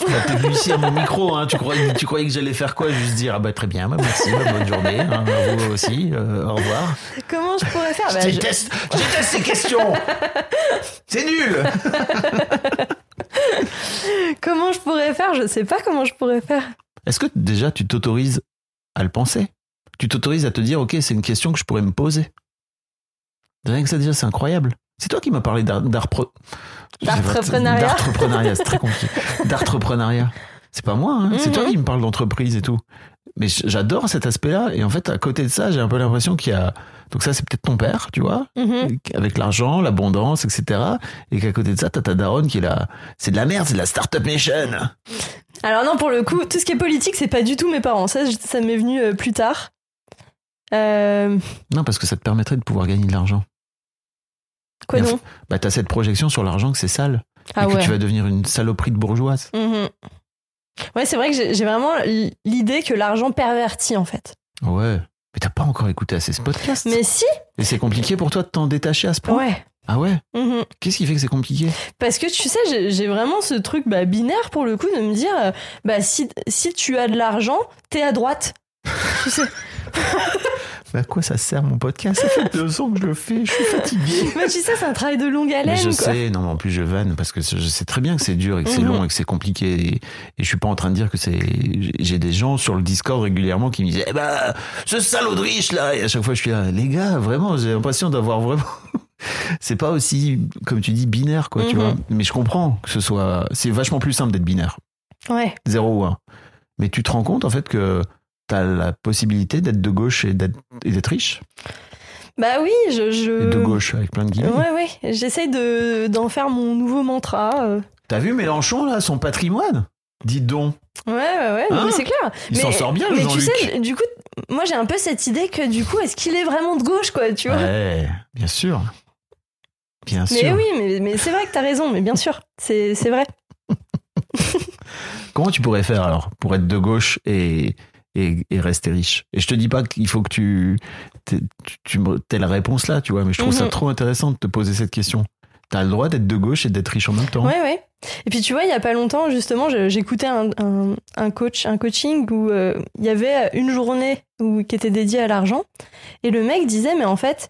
Bah, T'es venu ici à mon micro, hein, tu, croyais, tu croyais que j'allais faire quoi? Juste dire, ah bah très bien, bah, merci, bah, bonne journée, hein, à vous aussi, euh, au revoir. Comment je pourrais faire? Bah, je je- déteste, je déteste ces questions. C'est nul. Comment je pourrais faire? Je sais pas comment je pourrais faire. Est-ce que déjà tu t'autorises à le penser? Tu t'autorises à te dire, ok, c'est une question que je pourrais me poser. Rien que ça déjà, c'est incroyable. C'est toi qui m'as parlé d'ar- d'arpre- D'entrepreneuriat. D'entrepreneuriat, c'est très compliqué. D'entrepreneuriat. C'est pas moi, hein. c'est toi Mhm. qui me parles d'entreprise et tout. Mais j'adore cet aspect-là. Et en fait, à côté de ça, j'ai un peu l'impression qu'il y a. Donc, ça, c'est peut-être ton père, tu vois, Mhm. avec l'argent, l'abondance, etc. Et qu'à côté de ça, t'as ta daronne qui est là. C'est de la merde, c'est de la Startup Nation. Alors non, pour le coup, tout ce qui est politique, c'est pas du tout mes parents. Ça, ça m'est venu euh, plus tard. Euh, Non, parce que ça te permettrait de pouvoir gagner de l'argent. Quoi non Bah, t'as cette projection sur l'argent que c'est sale. Ah et que ouais. tu vas devenir une saloperie de bourgeoise. Mhm. Ouais, c'est vrai que j'ai vraiment l'idée que l'argent pervertit en fait. Ouais. Mais t'as pas encore écouté assez ce podcast. Mais si Et c'est compliqué pour toi de t'en détacher à ce point? Ouais. Ah ouais? Mhm. Qu'est-ce qui fait que c'est compliqué? Parce que tu sais, j'ai j'ai vraiment ce truc bah, binaire pour le coup de me dire, euh, bah si, si tu as de l'argent, t'es à droite. tu sais. Mais à quoi ça sert mon podcast? Ça fait deux ans que je le fais, je suis fatigué. Mais tu sais, c'est un travail de longue Mais haleine. je quoi. sais, non, mais en plus je vanne parce que je sais très bien que c'est dur et que c'est Mhm. long et que c'est compliqué. Et, et je suis pas en train de dire que c'est. J'ai des gens sur le Discord régulièrement qui me disent Eh ben, ce salaud de riche là Et à chaque fois je suis là, les gars, vraiment, j'ai l'impression d'avoir vraiment. c'est pas aussi, comme tu dis, binaire, quoi, tu Mhm. vois. Mais je comprends que ce soit. C'est vachement plus simple d'être binaire. Ouais. 0 ou 1. Mais tu te rends compte en fait que la possibilité d'être de gauche et d'être riche? Bah oui, je. de gauche avec plein de guillemets. Ouais, ouais. J'essaye de- d'en faire mon nouveau mantra. euh. T'as vu Mélenchon là, son patrimoine? Dis donc. Ouais, ouais, ouais. Hein? c'est clair. Il mais, s'en sort bien, Mais tu sais, du coup, moi j'ai un peu cette idée que du coup, est-ce qu'il est vraiment de gauche, quoi, tu vois? Ouais, bien sûr. Bien Mais sûr. oui, mais, mais c'est vrai que t'as raison, mais bien sûr, c'est c'est vrai. Comment tu pourrais faire alors pour être de gauche et, et, et rester riche Et je te dis pas qu'il faut que tu t'aies- la réponse là, tu vois, mais je trouve ça Mhm. trop intéressant de te poser cette question. T'as le droit d'être de gauche et d'être riche en même temps. Ouais, ouais. Et puis tu vois, il y a pas longtemps, justement, j'écoutais un, un, un coach, un coaching où euh, il y avait une journée où, qui était dédiée à l'argent. Et le mec disait, mais en fait,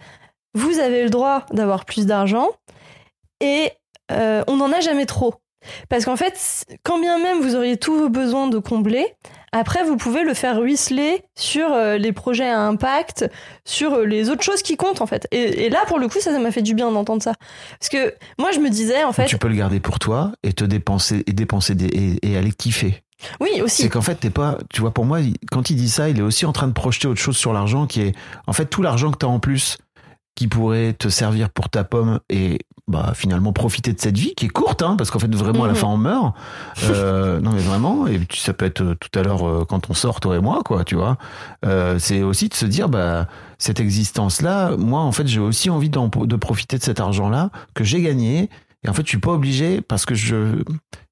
vous avez le droit d'avoir plus d'argent. Et euh, on n'en a jamais trop. Parce qu'en fait, quand bien même vous auriez tous vos besoins de combler, après vous pouvez le faire ruisseler sur euh, les projets à impact, sur euh, les autres choses qui comptent en fait. Et, et là, pour le coup, ça, ça m'a fait du bien d'entendre ça. Parce que moi, je me disais en fait, Tu peux le garder pour toi et te dépenser et dépenser des, et, et aller kiffer. oui aussi. C'est qu'en fait, t'es pas, tu vois, pour moi, quand il dit ça, il est aussi en train de projeter autre chose sur l'argent qui est, en fait, tout l'argent que t'as en plus qui pourrait te servir pour ta pomme et bah finalement profiter de cette vie qui est courte hein, parce qu'en fait vraiment à la Mhm. fin on meurt. Euh, non mais vraiment et puis ça peut être euh, tout à l'heure euh, quand on sort toi et moi quoi tu vois. Euh, c'est aussi de se dire bah cette existence là moi en fait j'ai aussi envie de profiter de cet argent là que j'ai gagné. Et en fait je suis pas obligé parce que je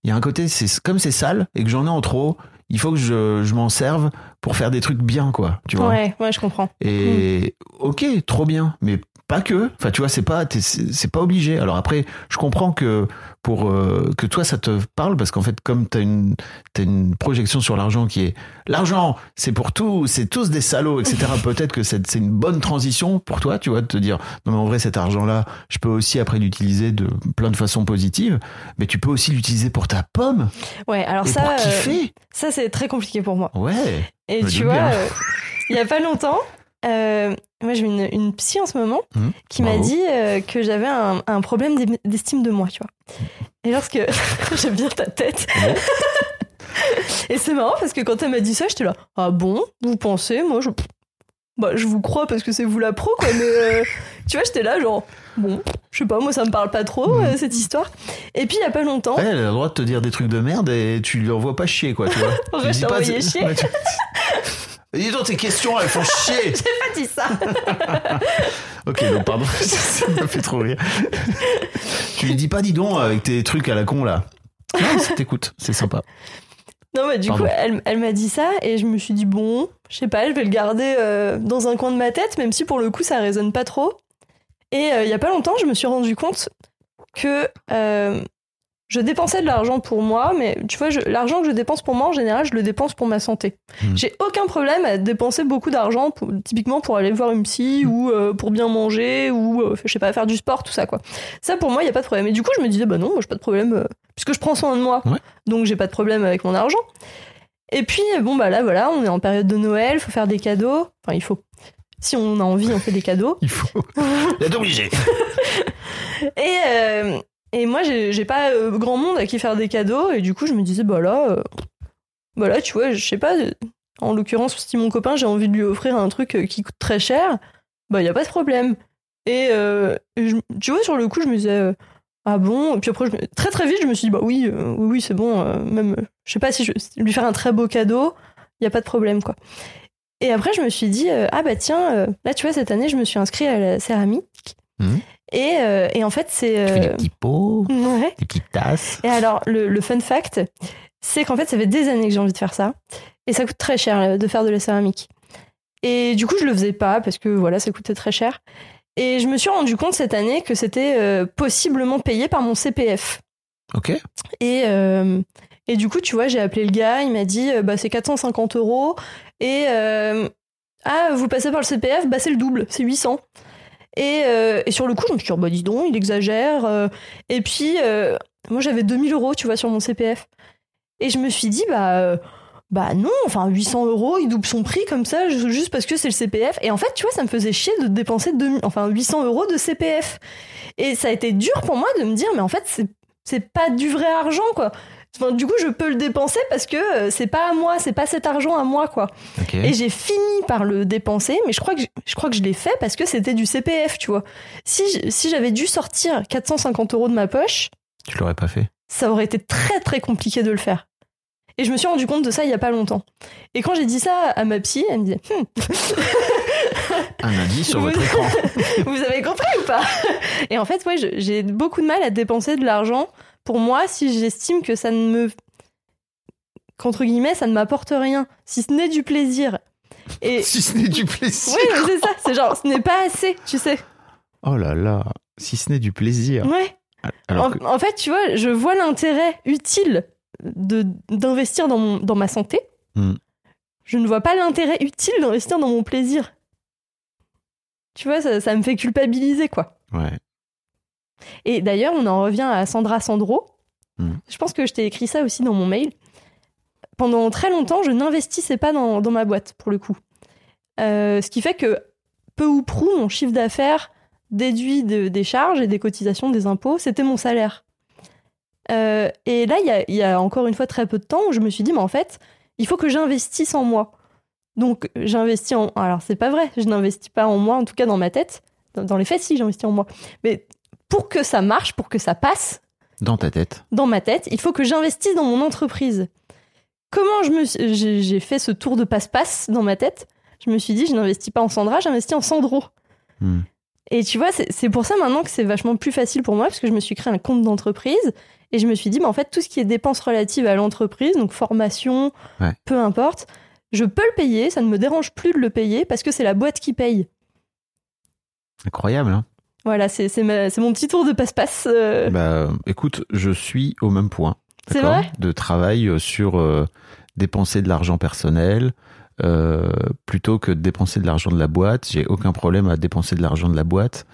il y a un côté c'est comme c'est sale et que j'en ai en trop il faut que je, je m'en serve pour faire des trucs bien quoi tu vois. Ouais, ouais, je comprends. et ok, trop bien, mais pas que. Enfin, tu vois, c'est pas, c'est pas obligé. Alors après, je comprends que pour euh, que toi ça te parle parce qu'en fait, comme t'as une t'as une projection sur l'argent qui est l'argent, c'est pour tout, c'est tous des salauds, etc. Peut-être que c'est c'est une bonne transition pour toi, tu vois, de te dire non mais en vrai cet argent-là, je peux aussi après l'utiliser de plein de façons positives, mais tu peux aussi l'utiliser pour ta pomme Ouais, alors et ça, pour euh, kiffer. ça c'est très compliqué pour moi. Ouais. Et tu vois, euh, il y a pas longtemps, euh, moi j'ai une, une psy en ce moment Mhm. qui m'a dit euh, que j'avais un, un problème d'estime de moi, tu vois. Et lorsque j'aime bien ta tête. Et c'est marrant parce que quand elle m'a dit ça, j'étais là, ah bon, vous pensez, moi je, bah je vous crois parce que c'est vous la pro quoi, mais euh, tu vois, j'étais là genre, bon, je sais pas, moi ça me parle pas trop euh, cette histoire. Et puis il y a pas longtemps, Elle, elle a le droit de te dire des trucs de merde et tu lui envoies pas chier, quoi, tu vois. Ouais, je envoyé chier. Dis donc, tes questions, elles font chier. j'ai pas dit ça. ok, donc pardon, ça me fait trop rire. tu lui dis pas, dis donc, avec tes trucs à la con, là. Non, t'écoutes, c'est sympa. Non, mais du Pardon. coup, elle, elle m'a dit ça et je me suis dit, bon, je sais pas, je vais le garder euh, dans un coin de ma tête, même si pour le coup, ça résonne pas trop. Et euh, il y a pas longtemps, je me suis rendu compte que euh, je dépensais de l'argent pour moi, mais tu vois, l'argent que je dépense pour moi, en général, je le dépense pour ma santé. Hmm. J'ai aucun problème à dépenser beaucoup d'argent, typiquement pour aller voir une psy ou euh, pour bien manger ou, euh, je sais pas, faire du sport, tout ça, quoi. Ça, pour moi, il y a pas de problème. Et du coup, je me disais, bah non, moi, j'ai pas de problème, euh, puisque je prends soin de moi, Ouais. donc j'ai pas de problème avec mon argent. Et puis, bon, bah là, voilà, on est en période de Noël, faut faire des cadeaux. Enfin, il faut. Si on a envie, on fait des cadeaux. Il faut. Il est obligé. Et, euh, et moi, j'ai pas euh, grand monde à qui faire des cadeaux. Et du coup, je me disais, bah là, euh, bah là, tu vois, je sais pas. En l'occurrence, si mon copain, j'ai envie de lui offrir un truc euh, qui coûte très cher, bah, y a pas de problème. Et, tu vois, sur le coup, je me disais, ah bon Et puis après, très très vite, je me suis dit, bah oui, oui, c'est bon. même, je sais pas si je lui faire un très beau cadeau, y a pas de problème, quoi. Et après, je me suis dit, ah bah tiens, là, tu vois, cette année, je me suis inscrite à la céramique. Mhm. Et, euh, et en fait, c'est. Tu fais des euh, petits pots, Ouais. des petites tasses. Et alors, le, le fun fact, c'est qu'en fait, ça fait des années que j'ai envie de faire ça. Et ça coûte très cher euh, de faire de la céramique. Et du coup, je le faisais pas parce que voilà, ça coûtait très cher. Et je me suis rendu compte cette année que c'était euh, possiblement payé par mon CPF. Ok. Et, euh, et du coup, tu vois, j'ai appelé le gars, il m'a dit bah, c'est 450 euros. Et euh, ah, vous passez par le CPF, bah, c'est le double, c'est 800. Et, euh, et sur le coup, je me suis dit, oh, bah, dis donc, il exagère. euh. Et puis, euh, moi, j'avais 2000 euros, tu vois, sur mon CPF. Et je me suis dit, bah, bah non, enfin, 800 euros, il double son prix comme ça, ju- juste parce que c'est le CPF. Et en fait, tu vois, ça me faisait chier de dépenser 2000, enfin, 800 euros de CPF. Et ça a été dur pour moi de me dire, mais en fait, c'est pas du vrai argent, quoi. Enfin, du coup, je peux le dépenser parce que euh, c'est pas à moi, c'est pas cet argent à moi, quoi. Et j'ai fini par le dépenser, mais je crois que je, je crois que je l'ai fait parce que c'était du CPF, tu vois. Si si j'avais dû sortir 450 euros de ma poche, Tu l'aurais pas fait. ça aurait été très très compliqué de le faire. Et je me suis rendu compte de ça il y a pas longtemps. Et quand j'ai dit ça à ma psy, elle me disait Hum, Un indice sur votre écran. Vous avez compris ou pas? Et en fait, ouais, j'ai beaucoup de mal à dépenser de l'argent pour moi si j'estime que ça ne me. qu'entre guillemets, ça ne m'apporte rien, si ce n'est du plaisir. Et. Si ce n'est du plaisir. Oui, c'est ça, c'est genre, ce n'est pas assez, tu sais. Oh là là. Si ce n'est du plaisir. Ouais. Alors en, que- en fait, tu vois, je vois l'intérêt utile de d'investir dans, mon- dans ma santé. Hmm. Je ne vois pas l'intérêt utile d'investir dans mon plaisir. Tu vois, ça, ça me fait culpabiliser, quoi. Ouais. Et d'ailleurs, on en revient à Sandra Sandro. Mm. Je pense que je t'ai écrit ça aussi dans mon mail. Pendant très longtemps, je n'investissais pas dans, dans ma boîte, pour le coup. Euh, ce qui fait que, peu ou prou, mon chiffre d'affaires déduit de- des charges et des cotisations, des impôts, c'était mon salaire. Euh, et là, il y a, il y a encore une fois très peu de temps où je me suis dit, mais en fait, il faut que j'investisse en moi. Donc, j'investis en. Alors, c'est pas vrai, je n'investis pas en moi, en tout cas dans ma tête. Dans, dans les faits, si, j'investis en moi. Mais pour que ça marche, pour que ça passe Dans ta tête. dans ma tête, il faut que j'investisse dans mon entreprise. Comment je me j'ai, fait ce tour de passe-passe dans ma tête? Je me suis dit, je n'investis pas en Sandra, j'investis en Sandro. Hmm. Et tu vois, c'est, pour ça maintenant que c'est vachement plus facile pour moi, parce que je me suis créé un compte d'entreprise. Et je me suis dit, mais en fait, tout ce qui est dépenses relatives à l'entreprise, donc formation, Ouais. peu importe, je peux le payer, ça ne me dérange plus de le payer, parce que c'est la boîte qui paye. Incroyable, hein Voilà, c'est, mon petit tour de passe-passe. euh, Bah, écoute, je suis au même point. C'est vrai? De travail euh, sur euh, dépenser de l'argent personnel euh, plutôt que de dépenser de l'argent de la boîte. J'ai aucun problème à dépenser de l'argent de la boîte.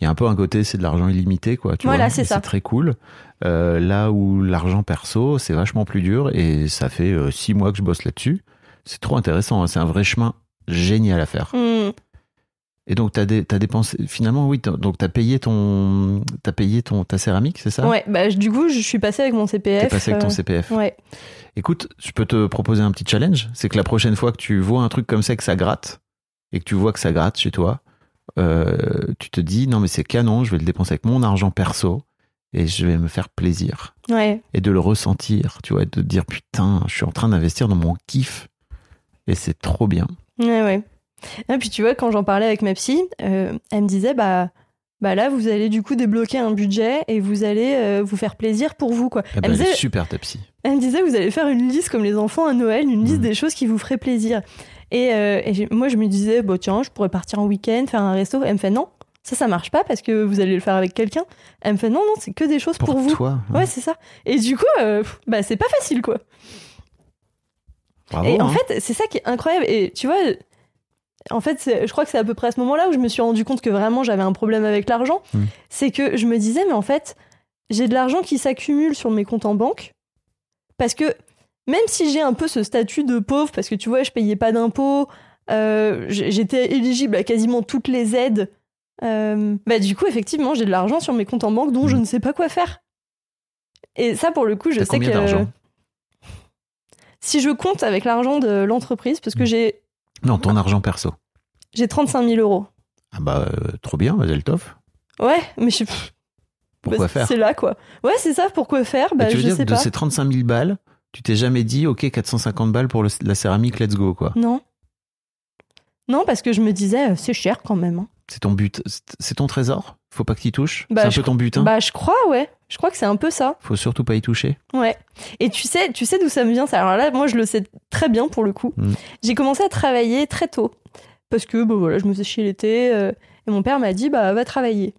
Il y a un peu un côté, c'est de l'argent illimité, quoi. Tu Voilà, c'est ça. C'est très cool. Là où l'argent perso, c'est vachement plus dur et ça fait six mois que je bosse là-dessus. C'est trop intéressant. hein. C'est un vrai chemin génial à faire. hmm. Et donc, dé- t'as dépensé. Finalement, oui. Donc, t'as payé ton, t'as payé ton ta céramique, c'est ça? Ouais, bah, du coup, je suis passée avec mon CPF. T'es passé avec ton euh, CPF. Ouais. Écoute, je peux te proposer un petit challenge. C'est que la prochaine fois que tu vois un truc comme ça que ça gratte et que tu vois que ça gratte chez toi, euh, tu te dis non mais c'est canon, je vais le dépenser avec mon argent perso et je vais me faire plaisir Ouais. et de le ressentir, tu vois, et de te dire putain, je suis en train d'investir dans mon kiff et c'est trop bien. Ouais, ouais. Et puis tu vois, quand j'en parlais avec ma psy, euh, elle me disait bah, bah là, vous allez du coup débloquer un budget et vous allez euh, vous faire plaisir pour vous, quoi. Eh Elle ben, me elle est disait, super ta psy. elle me disait, vous allez faire une liste comme les enfants à Noël, une liste Mhm. des choses qui vous feraient plaisir. Et, euh, et moi, je me disais, bah tiens, je pourrais partir en week-end, faire un resto. Elle me fait non, ça, ça marche pas parce que vous allez le faire avec quelqu'un. Elle me fait non, non, c'est que des choses pour, Pour, vous. toi. Ouais, c'est ça. Et du coup, bah c'est pas facile, quoi. Bravo, Et en hein. fait, c'est ça qui est incroyable. Et tu vois, en fait, je crois que c'est à peu près à ce moment-là où je me suis rendu compte que vraiment j'avais un problème avec l'argent. Mm. C'est que je me disais, mais en fait, j'ai de l'argent qui s'accumule sur mes comptes en banque. Parce que même si j'ai un peu ce statut de pauvre, parce que tu vois, je payais pas d'impôts, euh, j'étais éligible à quasiment toutes les aides. euh, bah du coup, effectivement, j'ai de l'argent sur mes comptes en banque dont je Mm. ne sais pas quoi faire. Et ça, pour le coup, je sais combien que si je compte avec l'argent de l'entreprise, parce que Mm. j'ai Non, ton argent perso. j'ai 35 000 euros. Ah bah euh, trop bien, Mazel Tov. Ouais, mais je Pourquoi bah, faire? C'est là, quoi. Ouais, c'est ça, pourquoi faire? Bah, tu veux je dire sais de pas. ces 35 000 balles, tu t'es jamais dit, ok, 450 balles pour le- la céramique, let's go, quoi. Non. Non, parce que je me disais, euh, c'est cher quand même. hein. C'est ton but, c'est- ton trésor? Faut pas que tu touches? Bah, C'est un peu ton butin Bah, je crois, ouais. Je crois que c'est un peu ça. Faut surtout pas y toucher Ouais. Et tu sais, tu sais d'où ça me vient ça? Alors là, moi, je le sais très bien pour le coup. Mm. J'ai commencé à travailler très tôt parce que bah, voilà, je me faisais chier l'été euh, et mon père m'a dit bah va travailler.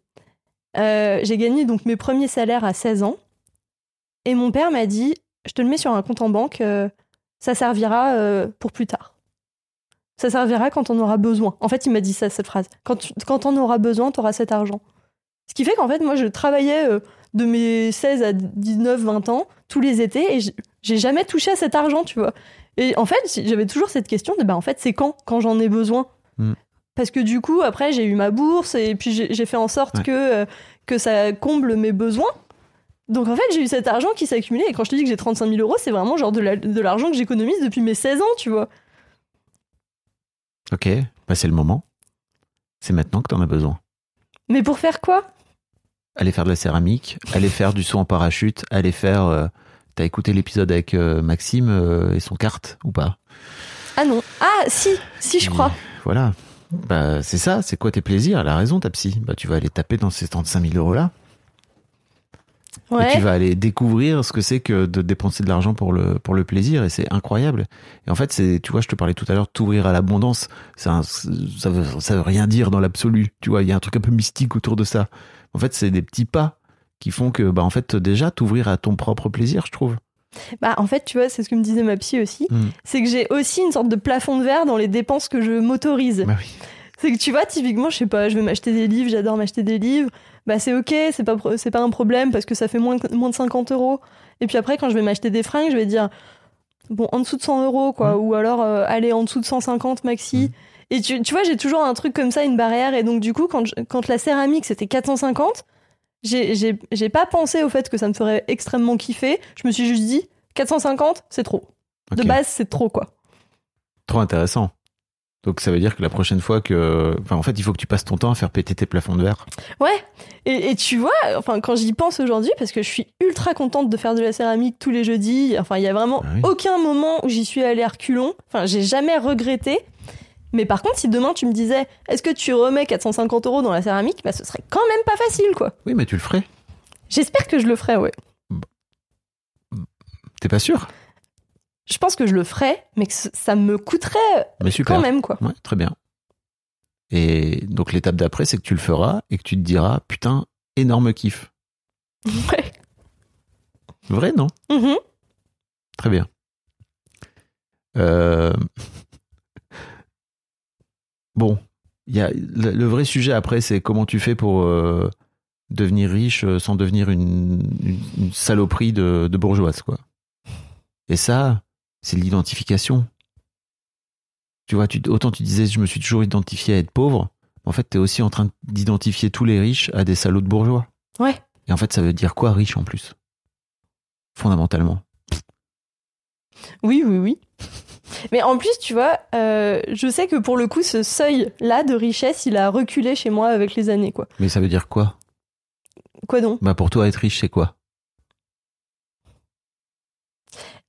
Euh, j'ai gagné donc mes premiers salaires à 16 ans et mon père m'a dit je te le mets sur un compte en banque, euh, ça servira pour plus tard. Ça servira quand on aura besoin. En fait, il m'a dit ça cette phrase. Quand tu- quand on aura besoin, tu auras cet argent. Ce qui fait qu'en fait, moi, je travaillais euh, de mes 16 à 19, 20 ans, tous les étés, et j'ai jamais touché à cet argent, tu vois. Et en fait, j'avais toujours cette question de, bah, en fait, c'est quand, quand j'en ai besoin Mm. Parce que du coup, après, j'ai eu ma bourse, et puis j'ai fait en sorte Ouais. que, euh, que ça comble mes besoins. Donc en fait, j'ai eu cet argent qui s'est accumulé, et quand je te dis que j'ai 35 000 euros, c'est vraiment genre de la- de l'argent que j'économise depuis mes 16 ans, tu vois. Ok, bah c'est le moment. C'est maintenant que t'en as besoin. Mais pour faire quoi? Aller faire de la céramique, aller faire du saut en parachute, aller faire... euh, T'as écouté l'épisode avec euh, Maxime euh, et son carte ou pas? Ah non. Ah, si, si, je crois. Voilà. Bah, c'est ça, c'est quoi tes plaisirs? Elle a raison, ta psy. Bah, tu vas aller taper dans ces 35 000 euros Et tu vas aller découvrir ce que c'est que de dépenser de l'argent pour le, pour le plaisir. Et c'est incroyable. Et en fait, c'est, tu vois, je te parlais tout à l'heure, t'ouvrir à l'abondance. Ça, veut, ça veut rien dire dans l'absolu. Tu vois, il y a un truc un peu mystique autour de ça. En fait, c'est des petits pas qui font que, bah, en fait, déjà, t'ouvrir à ton propre plaisir, je trouve. Bah, en fait, tu vois, c'est ce que me disait ma psy aussi. Mm. C'est que j'ai aussi une sorte de plafond de verre dans les dépenses que je m'autorise. Bah oui. C'est que tu vois, typiquement, je sais pas, je vais m'acheter des livres, j'adore m'acheter des livres. Bah, c'est ok, c'est pas, c'est pas un problème parce que ça fait moins, moins de 50 euros. Et puis après, quand je vais m'acheter des fringues, je vais dire, bon, en dessous de 100 euros, quoi. Ou alors, euh, allez, en dessous de 150 maxi. Et tu, tu vois, j'ai toujours un truc comme ça, une barrière. Et donc, du coup, quand, je- quand la céramique, c'était 450, j'ai, j'ai, j'ai pas pensé au fait que ça me ferait extrêmement kiffer. Je me suis juste dit, 450, c'est trop. De base, c'est trop, quoi. Trop intéressant. Donc ça veut dire que la prochaine fois que... Enfin, en fait, il faut que tu passes ton temps à faire péter tes plafonds de verre. Ouais, et, et tu vois, enfin quand j'y pense aujourd'hui, parce que je suis ultra contente de faire de la céramique tous les jeudis, enfin il y a vraiment Ah oui. aucun moment où j'y suis allée à reculons, enfin j'ai jamais regretté. Mais par contre, si demain tu me disais, est-ce que tu remets 450 euros dans la céramique, bah ce serait quand même pas facile quoi. Oui, mais tu le ferais. J'espère que je le ferai, ouais. T'es pas sûr? Je pense que je le ferai, mais que ça me coûterait Mais super. quand même quoi. Ouais, très bien. Et donc l'étape d'après, c'est que tu le feras et que tu te diras, putain, énorme kiff. Ouais. Vrai, non? Mhm. Très bien. Euh, Bon, y a le, le vrai sujet après, c'est comment tu fais pour euh, devenir riche euh, sans devenir une, une- une saloperie de, de bourgeoise, quoi. Et ça, c'est l'identification. Tu vois, tu, autant tu disais, je me suis toujours identifié à être pauvre. En fait, tu es aussi en train d'identifier tous les riches à des salauds de bourgeois. Ouais. Et en fait, ça veut dire quoi, riche en plus? Fondamentalement. Oui, oui, oui. Mais en plus, tu vois, euh, je sais que pour le coup, ce seuil-là de richesse, il a reculé chez moi avec les années, quoi. Mais ça veut dire quoi? Quoi donc? Bah pour toi, être riche, c'est quoi?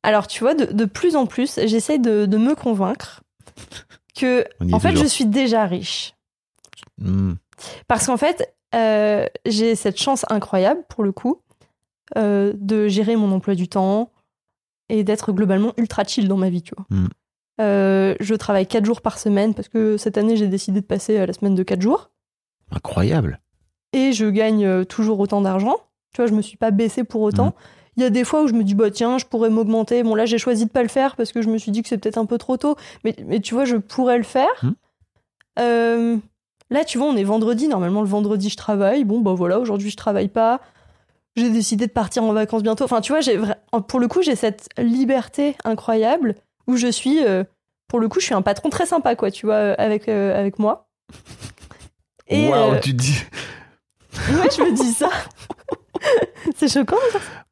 Alors, tu vois, de, de plus en plus, j'essaie de, de me convaincre que, en fait, toujours. je suis déjà riche. Hmm. Parce qu'en fait, euh, j'ai cette chance incroyable, pour le coup, euh, de gérer mon emploi du temps et d'être globalement ultra chill dans ma vie, tu vois. Mm. Euh, je travaille 4 jours par semaine parce que cette année, j'ai décidé de passer à la semaine de 4 jours. Incroyable. et je gagne toujours autant d'argent. Tu vois, je me suis pas baissée pour autant. Mhm. Il y a des fois où je me dis, bah tiens, je pourrais m'augmenter. Bon, là, j'ai choisi de pas le faire parce que je me suis dit que c'est peut-être un peu trop tôt. Mais, mais tu vois, je pourrais le faire. Mhm. Euh, là, tu vois, on est vendredi. Normalement, le vendredi, je travaille. Bon, bah voilà, aujourd'hui, je travaille pas. J'ai décidé de partir en vacances bientôt. Enfin, tu vois, j'ai pour le coup, j'ai cette liberté incroyable où je suis, euh, pour le coup, je suis un patron très sympa, quoi, tu vois, euh, avec, euh, avec moi. Et, Waouh, euh, tu dis. Ouais, je me dis ça. c'est choquant.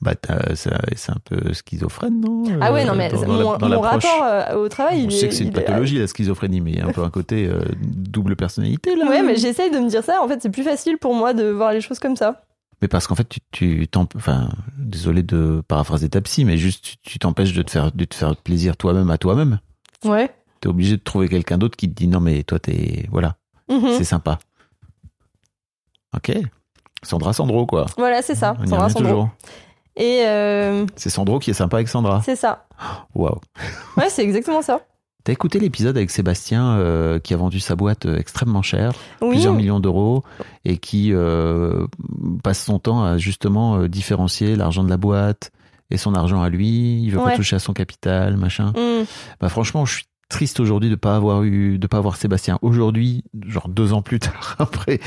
Bah, t'as- c'est c'est un peu schizophrène, non Ah ouais, non, Euh, mais dans- dans mon, la- rapport euh, au travail, sait est. que c'est une est- pathologie, la schizophrénie, mais il y a un peu un côté euh, double personnalité, là. Ouais, mais j'essaye de me dire ça. En fait, c'est plus facile pour moi de voir les choses comme ça. Mais parce qu'en fait, tu, tu enfin, désolé de paraphraser ta psy, mais juste, tu- t'empêches de te faire, de te faire plaisir toi-même à toi-même. Ouais. T'es obligé de trouver quelqu'un d'autre qui te dit non, mais toi, t'es, voilà, Mhm. c'est sympa. Ok. Sandra Sandro, quoi. Voilà, c'est ça. On Sandra Sandro. toujours. Et euh, C'est Sandro qui est sympa avec Sandra. c'est ça. Waouh. Ouais, c'est exactement ça. T'as écouté l'épisode avec Sébastien euh, qui a vendu sa boîte euh, extrêmement Oui. plusieurs millions d'euros, et qui euh, passe son temps à justement différencier l'argent de la boîte et son argent à lui. Il veut Ouais. pas toucher à son capital, machin. Mm. Bah franchement, je suis triste aujourd'hui de pas avoir eu, de pas avoir Sébastien aujourd'hui, genre deux ans plus tard après,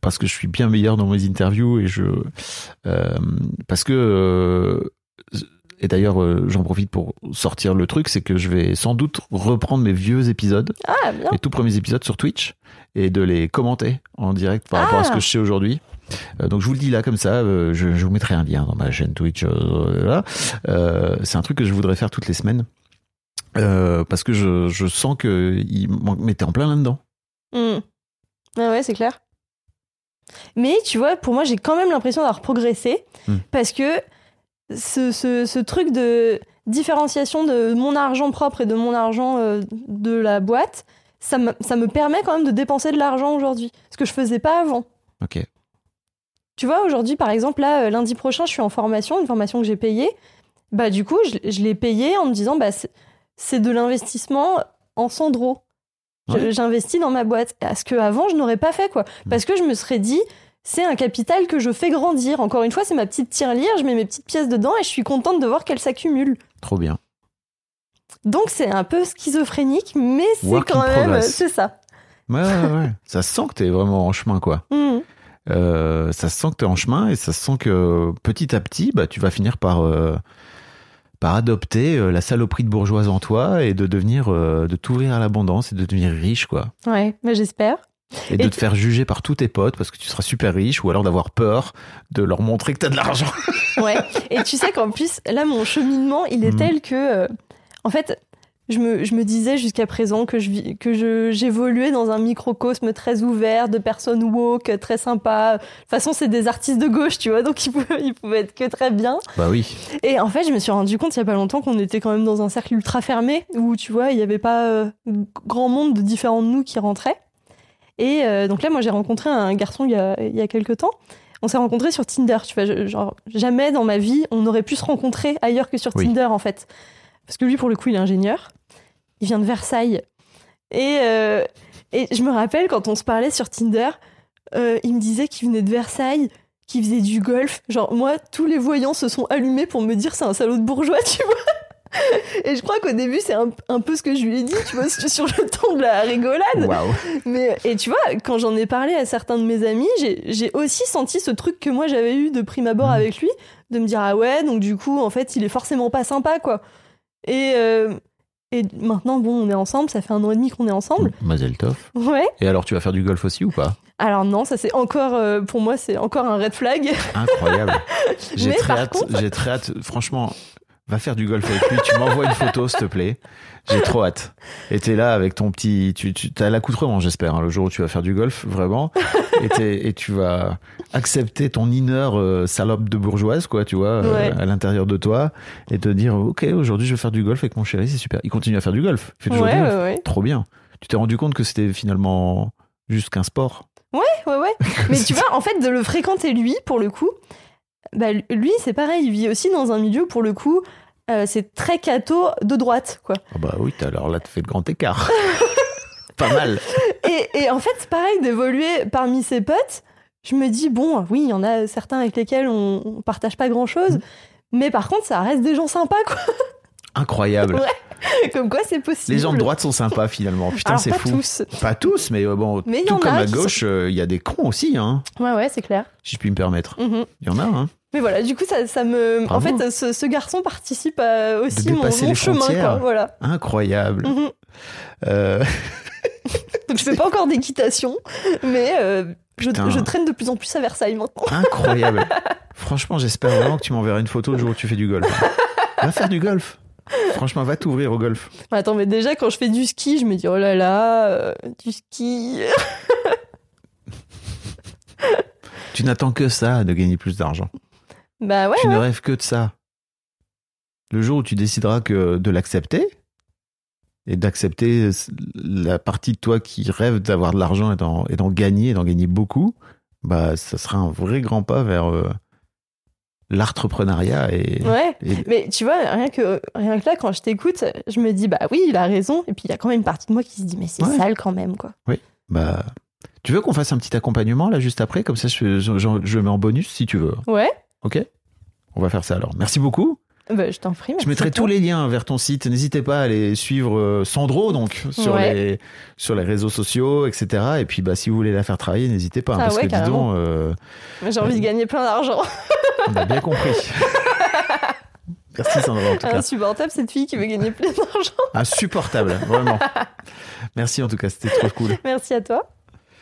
parce que je suis bien meilleur dans mes interviews et je, euh, parce que euh, et d'ailleurs euh, j'en profite pour sortir le truc, c'est que je vais sans doute reprendre mes vieux épisodes, Ah, les tout premiers épisodes sur Twitch et de les commenter en direct par rapport à ce Ah. que je sais aujourd'hui. Euh, donc je vous le dis là comme ça, euh, je, je vous mettrai un lien dans ma chaîne Twitch. c'est un truc que je voudrais faire toutes les semaines. Euh, parce que je, je sens que il manque- mais t'es en plein là-dedans. Mm. Ah ouais, c'est clair. Mais tu vois, pour moi, j'ai quand même l'impression d'avoir progressé Mm. parce que ce, ce- ce truc de différenciation de mon argent propre et de mon argent euh, de la boîte, ça me, ça me permet quand même de dépenser de l'argent aujourd'hui. Ce que je faisais pas avant. Ok. Tu vois, aujourd'hui, par exemple, là, euh, lundi prochain, je suis en formation, une formation que j'ai payée. Bah, du coup, je, je l'ai payée en me disant, bah, c'est- de l'investissement en Sandro. Ouais. J'investis dans ma boîte. À ce que avant, je n'aurais pas fait, quoi. Mm. Parce que je me serais dit, c'est un capital que je fais grandir. Encore une fois, c'est ma petite tirelire, je mets mes petites pièces dedans et je suis contente de voir qu'elles s'accumulent. Trop bien. Donc, c'est un peu schizophrénique, mais c'est quand même. C'est ça. Ouais, ouais, ouais. ça se sent que t'es vraiment en chemin, quoi. Mhm. Euh, ça se sent que t'es en chemin et ça se sent que petit à petit, bah, tu vas finir par, euh, par adopter euh, la saloperie de bourgeoise en toi et de devenir, euh, de t'ouvrir à l'abondance et de devenir riche, quoi. Ouais, bah, j'espère. Et de te faire juger par tous tes potes parce que tu seras super riche ou alors d'avoir peur de leur montrer que t'as de l'argent. Ouais. Et tu sais qu'en plus, là, mon cheminement, il est Mhm. tel que, euh, en fait, je me, je me disais jusqu'à présent que je que je j'évoluais dans un microcosme très ouvert de personnes woke, très sympas. De toute façon, c'est des artistes de gauche, tu vois, donc ils pouvaient, ils pouvaient être que très bien. Bah oui. Et en fait, je me suis rendu compte il y a pas longtemps qu'on était quand même dans un cercle ultra fermé où, tu vois, il y avait pas euh, grand monde de différents de nous qui rentraient. Et euh, donc là, moi, j'ai rencontré un garçon il y a, il y a quelques temps. On s'est rencontrés sur Tinder, tu vois. je- genre, jamais dans ma vie, on aurait pu se rencontrer ailleurs que sur Oui. Tinder, en fait. Parce que lui, pour le coup, il est ingénieur. Il vient de Versailles. Et, euh, et je me rappelle, quand on se parlait sur Tinder, euh, il me disait qu'il venait de Versailles, qu'il faisait du golf. Genre, moi, tous les voyants se sont allumés pour me dire c'est un salaud de bourgeois, tu vois. Et je crois qu'au début, c'est un, un peu ce que je lui ai dit, tu vois, sur le ton de la rigolade. Waouh. Mais, et tu vois, quand j'en ai parlé à certains de mes amis, j'ai aussi senti ce truc que moi j'avais eu de prime abord Mhm. avec lui, de me dire ah ouais, donc du coup, en fait, il est forcément pas sympa, quoi. Et, euh, et maintenant, bon, on est ensemble, ça fait un an et demi qu'on est ensemble. Mazel tov. Ouais. Et alors, tu vas faire du golf aussi ou pas? Alors non, ça c'est encore, euh, pour moi, c'est encore un red flag. Incroyable. J'ai très contre- J'ai très hâte. Franchement, va faire du golf avec lui. Tu m'envoies une photo, s'il te plaît. J'ai trop hâte. Et t'es là avec ton petit. Tu, tu as l'accoutrement, j'espère, hein, le jour où tu vas faire du golf, vraiment. Et, tu vas accepter ton inner euh, salope de bourgeoise, quoi, tu vois, euh, Ouais. à l'intérieur de toi, et te dire, ok, aujourd'hui je vais faire du golf avec mon chéri, c'est super. Il continue à faire du golf. Il fait toujours ouais, du golf. ouais, ouais. Trop bien. Tu t'es rendu compte que c'était finalement juste qu'un sport? Ouais, ouais. Mais tu vois, en fait, de le fréquenter lui, pour le coup, bah, lui, c'est pareil, il vit aussi dans un milieu, pour le coup, euh, c'est très catho de droite, quoi. Ah bah oui, alors là, tu fais le grand écart. Pas mal. Et, et en fait, c'est pareil d'évoluer parmi ses potes. Je me dis, bon, oui, il y en a certains avec lesquels on, on partage pas grand chose. Mais par contre, ça reste des gens sympas, quoi. Incroyable. Ouais. Comme quoi, c'est possible. Les gens de droite sont sympas finalement. Putain, c'est pas fou. tous. Pas tous, mais euh, bon, Mais il y tout comme a à gauche, euh, il y a des cons aussi, hein, Ouais, ouais, c'est clair. si je puis me permettre. Mhm. Il y en a, hein. Mais voilà, du coup, ça, ça me. En fait, ce, ce garçon participe à aussi mon, dépasser mon chemin, quoi. Voilà. Incroyable. Mhm. Euh, Donc, je fais pas encore d'équitation, mais euh, je, je traîne de plus en plus à Versailles maintenant. incroyable. Franchement, j'espère vraiment que tu m'enverras une photo le jour où tu fais du golf. Va faire du golf. Franchement, va t'ouvrir au golf. Attends, mais déjà, quand je fais du ski, je me dis, oh là là, euh, du ski. Tu n'attends que ça de gagner plus d'argent. bah ouais, tu ouais. ne rêves que de ça. Le jour où tu décideras que de l'accepter et d'accepter la partie de toi qui rêve d'avoir de l'argent et d'en, et d'en gagner, et d'en gagner beaucoup, bah ça sera un vrai grand pas vers euh, l'entrepreneuriat et, Ouais. et- Mais tu vois, rien que, rien que là, quand je t'écoute, je me dis, bah oui, il a raison. Et puis, il y a quand même une partie de moi qui se dit, mais c'est Ouais. sale quand même, quoi. bah tu veux qu'on fasse un petit accompagnement là juste après? Comme ça je, je, je- je le mets en bonus si tu veux. Ouais, Ok On va faire ça alors. Merci beaucoup. Bah, je t'en prie. Je mettrai tous les liens vers ton site. N'hésitez pas à aller suivre euh, Sandro donc sur Ouais. les sur les réseaux sociaux, etc. Et puis bah si vous voulez la faire travailler, n'hésitez pas hein, Ah parce ouais, que dis donc, euh, J'ai envie de gagner plein d'argent. on a bien compris. Merci Sandro en tout cas. Insupportable, cette fille qui veut gagner plein d'argent. Insupportable, vraiment. Merci en tout cas, c'était trop cool. Merci à toi.